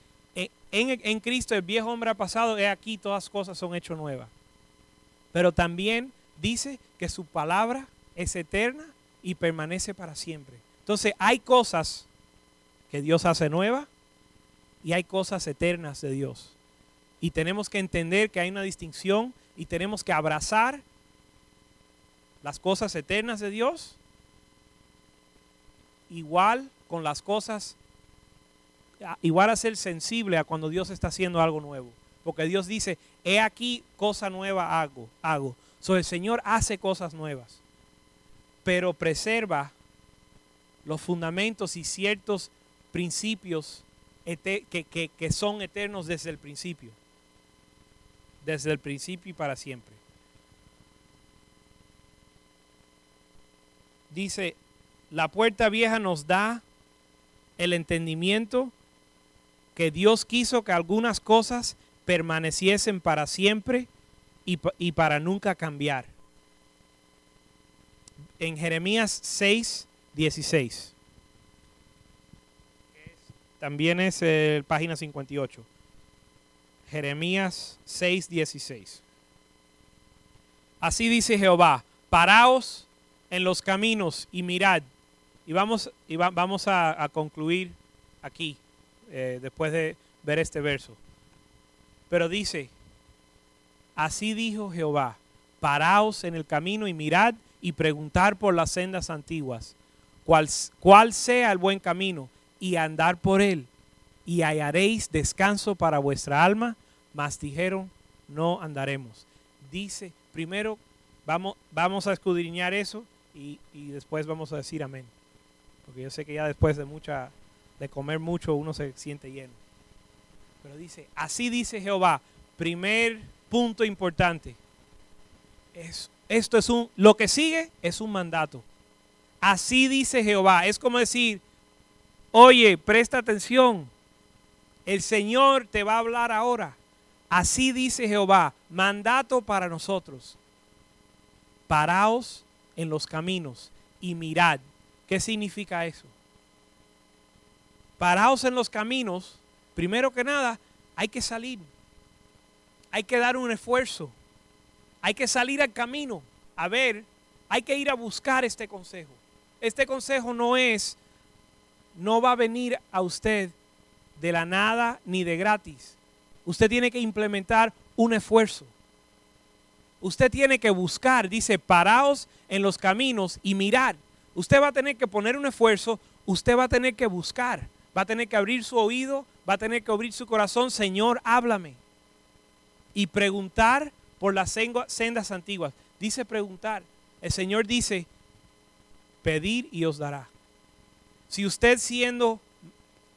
en, Cristo el viejo hombre ha pasado, he aquí todas cosas son hechas nuevas. Pero también dice que su palabra es eterna y permanece para siempre. Entonces hay cosas que Dios hace nuevas y hay cosas eternas de Dios. Y tenemos que entender que hay una distinción y tenemos que abrazar las cosas eternas de Dios igual con las cosas, igual a ser sensible a cuando Dios está haciendo algo nuevo. Porque Dios dice, he aquí cosa nueva hago, hago. So, el Señor hace cosas nuevas, pero preserva los fundamentos y ciertos principios que, que son eternos desde el principio desde el principio y para siempre. Dice, la puerta vieja nos da el entendimiento que Dios quiso que algunas cosas permaneciesen para siempre y, para nunca cambiar. En Jeremías 6, 16. También es el página 58. Jeremías 6:16. Así dice Jehová, paraos en los caminos y mirad. Y vamos, y vamos a, concluir aquí, eh, después de ver este verso. Pero dice, así dijo Jehová, paraos en el camino y mirad y preguntar por las sendas antiguas, cuál, cuál sea el buen camino, y andar por él y hallaréis descanso para vuestra alma, mas dijeron, no andaremos. Dice, primero vamos, vamos a escudriñar eso y, después vamos a decir amén. Porque yo sé que ya después de mucha, de comer mucho, uno se siente lleno. Pero dice, así dice Jehová, primer punto importante. Es, esto es un, lo que sigue es un mandato. Así dice Jehová. Es como decir, oye, presta atención, el Señor te va a hablar ahora. Así dice Jehová, mandato para nosotros. Paraos en los caminos y mirad. ¿Qué significa eso? Paraos en los caminos, primero que nada, hay que salir. Hay que dar un esfuerzo. Hay que salir al camino. A ver, hay que ir a buscar este consejo. Este consejo no es, no va a venir a usted de la nada ni de gratis. Usted tiene que implementar un esfuerzo. Usted tiene que buscar, dice, paraos en los caminos y mirar. Usted va a tener que poner un esfuerzo, usted va a tener que buscar, va a tener que abrir su oído, va a tener que abrir su corazón, Señor, háblame. Y preguntar por las sendas antiguas. Dice preguntar. El Señor dice, pedir y os dará. Si usted siendo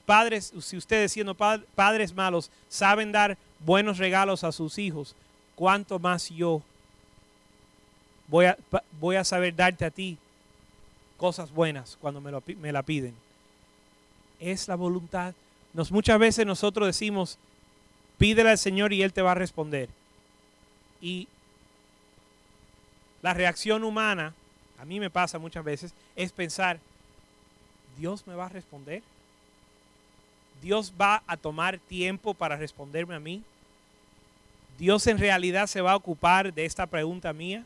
padres, si ustedes siendo padres malos saben dar buenos regalos a sus hijos, cuánto más yo voy a, saber darte a ti cosas buenas cuando me la piden. Es la voluntad. Nos, muchas veces nosotros decimos, pídele al Señor y Él te va a responder. Y la reacción humana, a mí me pasa muchas veces, es pensar, Dios me va a responder. Dios va a tomar tiempo para responderme a mí. Dios en realidad se va a ocupar de esta pregunta mía.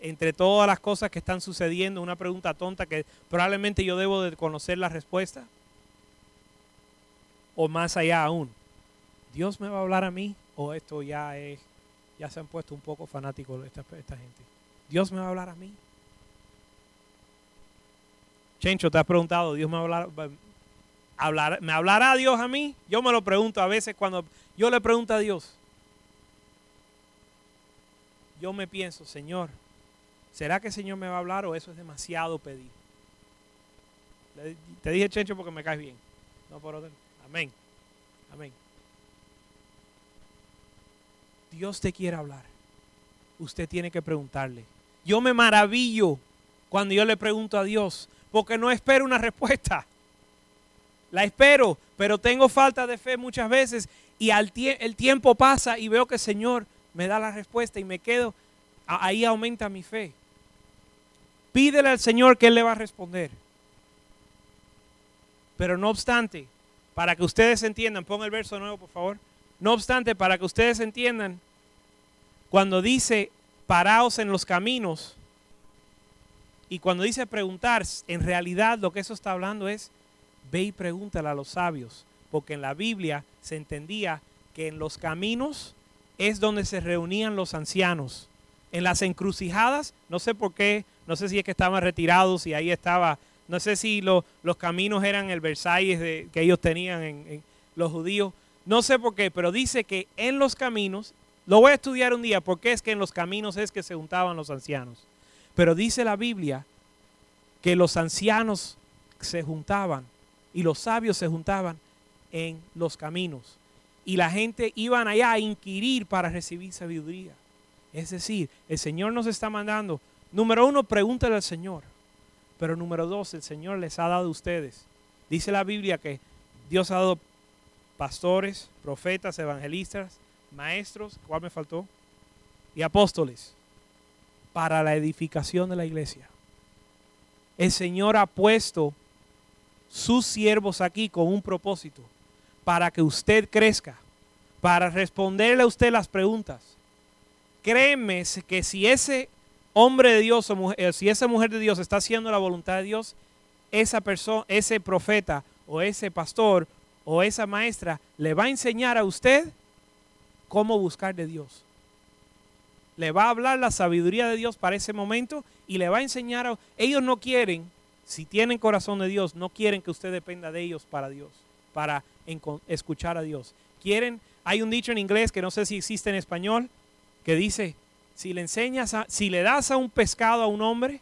Entre todas las cosas que están sucediendo, una pregunta tonta que probablemente yo debo de conocer la respuesta. O más allá aún, ¿Dios me va a hablar a mí? ¿O esto ya es, ya se han puesto un poco fanáticos esta, gente? ¿Dios me va a hablar a mí? Chencho, te has preguntado, ¿Dios me va a hablar, ¿Me hablará Dios a mí? Yo me lo pregunto a veces cuando yo le pregunto a Dios. Yo me pienso, Señor, ¿será que el Señor me va a hablar o eso es demasiado pedir? Te dije Chencho porque me caes bien. No por otro. Amén. Amén. Dios te quiere hablar. Usted tiene que preguntarle. Yo me maravillo cuando yo le pregunto a Dios, porque no espero una respuesta. La espero, pero tengo falta de fe muchas veces y al el tiempo pasa y veo que el Señor me da la respuesta y me quedo, ahí aumenta mi fe. Pídele al Señor que Él le va a responder. Pero no obstante, para que ustedes entiendan, pon el verso nuevo por favor. No obstante, para que ustedes entiendan, cuando dice paraos en los caminos, y cuando dice preguntar, en realidad lo que eso está hablando es, ve y pregúntale a los sabios, porque en la Biblia se entendía que en los caminos es donde se reunían los ancianos. En las encrucijadas, no sé por qué, no sé si es que estaban retirados y ahí estaba, no sé si los caminos eran el Versalles que ellos tenían en los judíos, no sé por qué, pero dice que en los caminos, lo voy a estudiar un día, porque es que en los caminos es que se juntaban los ancianos. Pero dice la Biblia que los ancianos se juntaban y los sabios se juntaban en los caminos. Y la gente iban allá a inquirir para recibir sabiduría. Es decir, el Señor nos está mandando, número uno, pregúntale al Señor. Pero número dos, el Señor les ha dado a ustedes. Dice la Biblia que Dios ha dado pastores, profetas, evangelistas, maestros, ¿cuál me faltó? Y apóstoles para la edificación de la iglesia. El Señor ha puesto sus siervos aquí con un propósito, para que usted crezca, para responderle a usted las preguntas. Créeme que si ese hombre de Dios o eh, si esa mujer de Dios está haciendo la voluntad de Dios, esa persona, ese profeta o ese pastor o esa maestra le va a enseñar a usted cómo buscar de Dios le va a hablar la sabiduría de Dios para ese momento y le va a enseñar a... Ellos no quieren, si tienen corazón de Dios, no quieren que usted dependa de ellos para Dios, para escuchar a Dios. Quieren, hay un dicho en inglés que no sé si existe en español, que dice, si le enseñas si le das a un pescado a un hombre,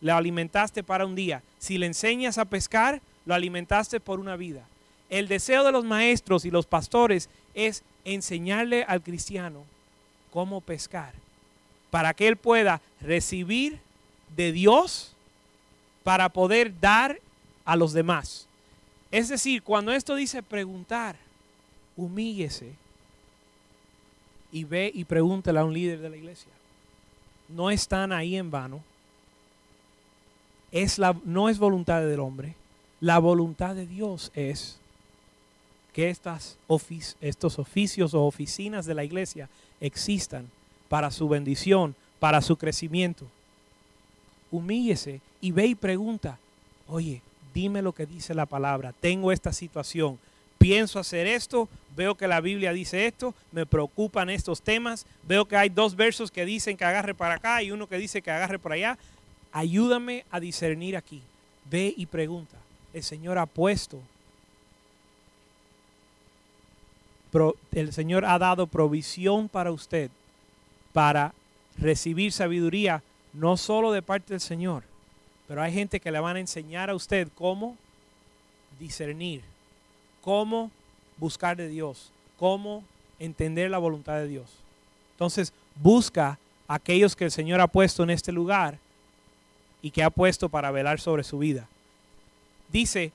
lo alimentaste para un día. Si le enseñas a pescar, lo alimentaste por una vida. El deseo de los maestros y los pastores es enseñarle al cristiano cómo pescar para que él pueda recibir de Dios para poder dar a los demás. Es decir, cuando esto dice preguntar, humíllese y ve y pregúntale a un líder de la iglesia. No están ahí en vano. Es la, no es voluntad del hombre. La voluntad de Dios es que estas estos oficios o oficinas de la iglesia existan para su bendición, para su crecimiento. Humíllese y ve y pregunta, oye, dime lo que dice la palabra, tengo esta situación, pienso hacer esto, veo que la Biblia dice esto, me preocupan estos temas, veo que hay dos versos que dicen que agarre para acá y uno que dice que agarre para allá. Ayúdame a discernir aquí. Ve y pregunta. El Señor ha puesto, el Señor ha dado provisión para usted para recibir sabiduría, no solo de parte del Señor, pero hay gente que le van a enseñar a usted cómo discernir, cómo buscar de Dios, cómo entender la voluntad de Dios. Entonces, busca a aquellos que el Señor ha puesto en este lugar y que ha puesto para velar sobre su vida. Dice,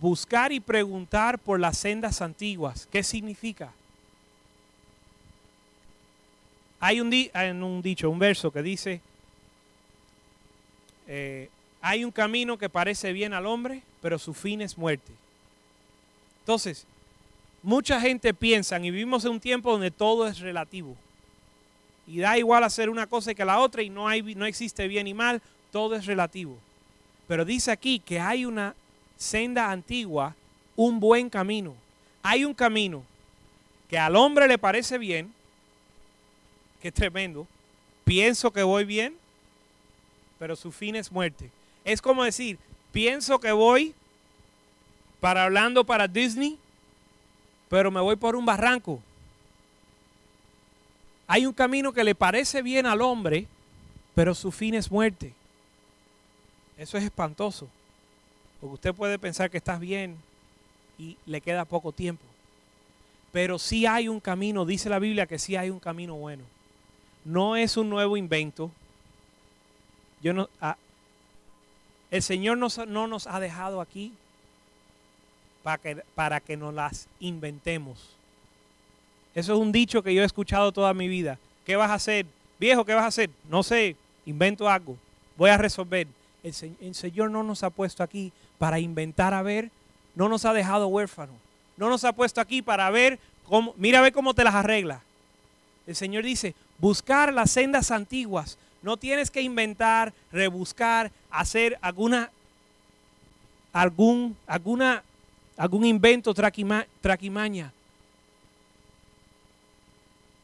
buscar y preguntar por las sendas antiguas. ¿Qué significa? Hay un, en un dicho, un verso que dice, eh, hay un camino que parece bien al hombre, pero su fin es muerte. Entonces, mucha gente piensa y vivimos en un tiempo donde todo es relativo. Y da igual hacer una cosa que la otra y no, hay, no existe bien y mal, todo es relativo. Pero dice aquí que hay una senda antigua, un buen camino. Hay un camino que al hombre le parece bien, que tremendo, pienso que voy bien, pero su fin es muerte. Es como decir, pienso que voy para hablando para Disney, pero me voy por un barranco. Hay un camino que le parece bien al hombre, pero su fin es muerte. Eso es espantoso. Porque usted puede pensar que estás bien y le queda poco tiempo. Pero sí hay un camino, dice la Biblia que sí hay un camino bueno. No es un nuevo invento. Yo no, ah, el Señor no nos ha dejado aquí para que, para que nos las inventemos. Eso es un dicho que yo he escuchado toda mi vida. ¿Qué vas a hacer? Viejo, ¿qué vas a hacer? No sé, invento algo. Voy a resolver. El, Señor no nos ha puesto aquí para inventar a ver. No nos ha dejado huérfanos. No nos ha puesto aquí para ver cómo, mira a ver cómo te las arregla. El Señor dice, buscar las sendas antiguas no tienes que inventar, rebuscar, hacer alguna, algún, alguna, algún invento traquimaña.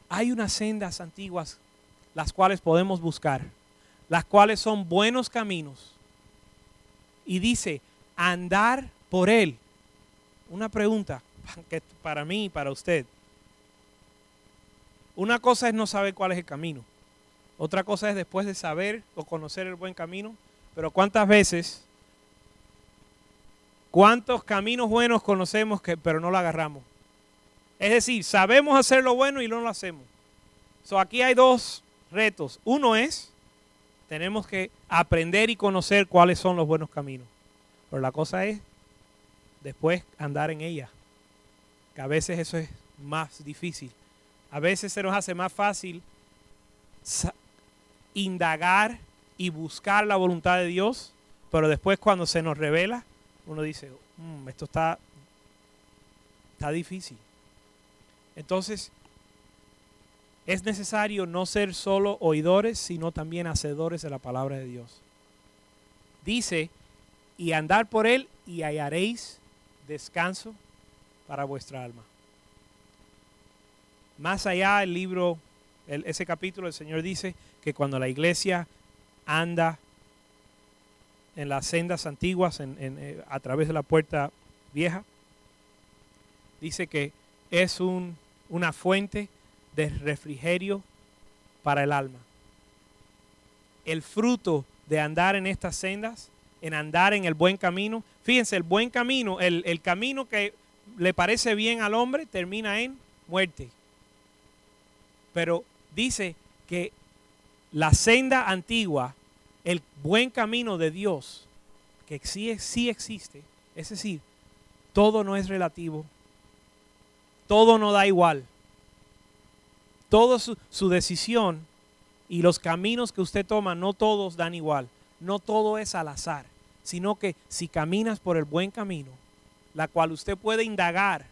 Hay unas sendas antiguas las cuales podemos buscar, las cuales son buenos caminos. Y dice, andar por él. Una pregunta <laughs> para mí y para usted. Una cosa es no saber cuál es el camino. Otra cosa es después de saber o conocer el buen camino, pero ¿cuántas veces, cuántos caminos buenos conocemos que, pero no lo agarramos? Es decir, sabemos hacer lo bueno y no lo hacemos. So, aquí hay dos retos. Uno es, tenemos que aprender y conocer cuáles son los buenos caminos. Pero la cosa es después andar en ella. Que a veces eso es más difícil. A veces se nos hace más fácil indagar y buscar la voluntad de Dios, pero después cuando se nos revela, uno dice, mm, esto está, está difícil. Entonces, es necesario no ser solo oidores, sino también hacedores de la palabra de Dios. Dice, y andar por él y hallaréis descanso para vuestra alma. Más allá el libro, ese capítulo, el Señor dice, que cuando la iglesia anda en las sendas antiguas, eh, a través de la puerta vieja, dice que es una fuente de refrigerio para el alma. El fruto de andar en estas sendas, en andar en el buen camino, fíjense, el buen camino, el, el camino que le parece bien al hombre, termina en muerte. Pero dice que la senda antigua, el buen camino de Dios, que sí, sí existe, es decir, todo no es relativo, todo no da igual, toda su, decisión y los caminos que usted toma, no todos dan igual, no todo es al azar, sino que si caminas por el buen camino, la cual usted puede indagar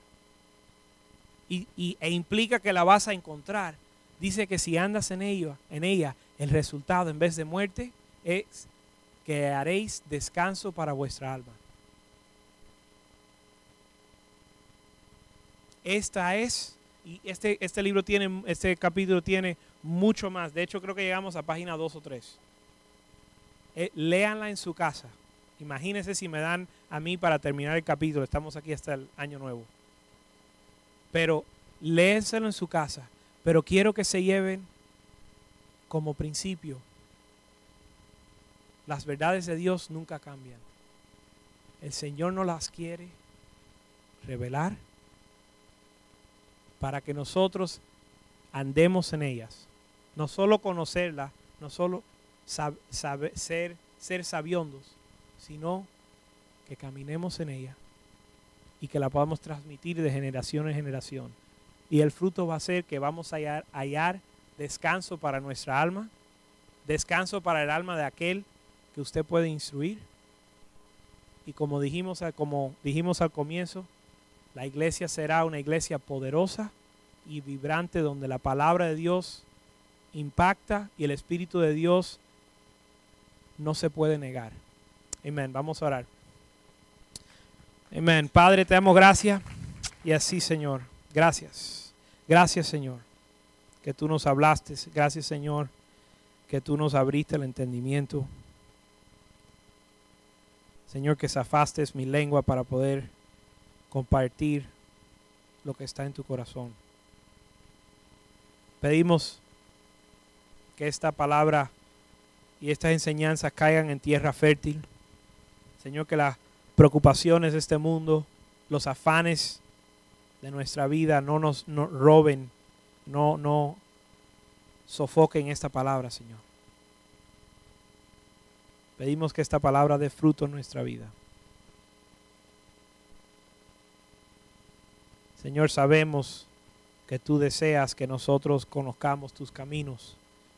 y, e implica que la vas a encontrar, dice que si andas en ella, en ella, el resultado en vez de muerte es que haréis descanso para vuestra alma. Esta es, y este, este libro tiene, este capítulo tiene mucho más. De hecho, creo que llegamos a página 2 o 3. Eh, léanla en su casa. Imagínense si me dan a mí para terminar el capítulo. Estamos aquí hasta el año nuevo. Pero léenselo en su casa. Pero quiero que se lleven como principio, las verdades de Dios nunca cambian. El Señor no las quiere revelar para que nosotros andemos en ellas. No solo conocerlas, no solo ser, ser sabiondos, sino que caminemos en ella y que la podamos transmitir de generación en generación. Y el fruto va a ser que vamos a hallar, hallar descanso para nuestra alma, descanso para el alma de aquel que usted puede instruir. Y como dijimos, como dijimos al comienzo, la iglesia será una iglesia poderosa y vibrante donde la palabra de Dios impacta y el Espíritu de Dios no se puede negar. Amén. Vamos a orar. Amén. Padre, te damos gracias. Y así, Señor. Gracias. Gracias, Señor. Que tú nos hablaste. Gracias, Señor. Que tú nos abriste el entendimiento. Señor, que zafaste mi lengua para poder compartir lo que está en tu corazón. Pedimos que esta palabra y estas enseñanzas caigan en tierra fértil. Señor, que las preocupaciones de este mundo, los afanes de nuestra vida no nos roben, no, no sofoquen esta palabra, Señor. Pedimos que esta palabra dé fruto en nuestra vida. Señor, sabemos que tú deseas que nosotros conozcamos tus caminos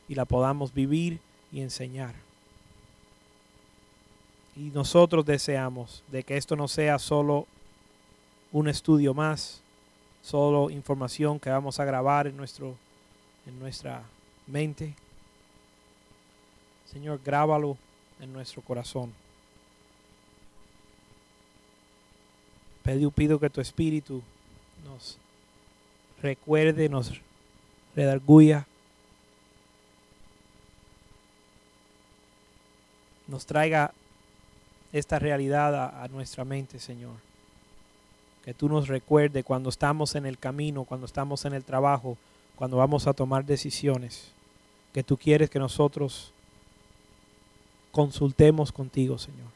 y la podamos vivir y enseñar. Y nosotros deseamos de que esto no sea solo un estudio más, solo información que vamos a grabar en, nuestro, en nuestra mente. Señor, grábalo en nuestro corazón. Pido, pido que tu espíritu nos recuerde, nos redarguya, nos traiga esta realidad a, a, nuestra mente, Señor. Que tú nos recuerde cuando estamos en el camino, cuando estamos en el trabajo, cuando vamos a tomar decisiones, que tú quieres que nosotros consultemos contigo, Señor.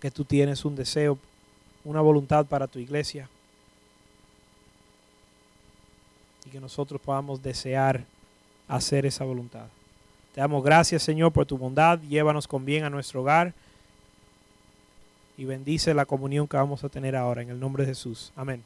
Que tú tienes un deseo, una voluntad para tu iglesia. Y que nosotros podamos desear hacer esa voluntad. Te damos gracias, Señor, por tu bondad. Llévanos con bien a nuestro hogar. Y bendice la comunión que vamos a tener ahora. En el nombre de Jesús. Amén.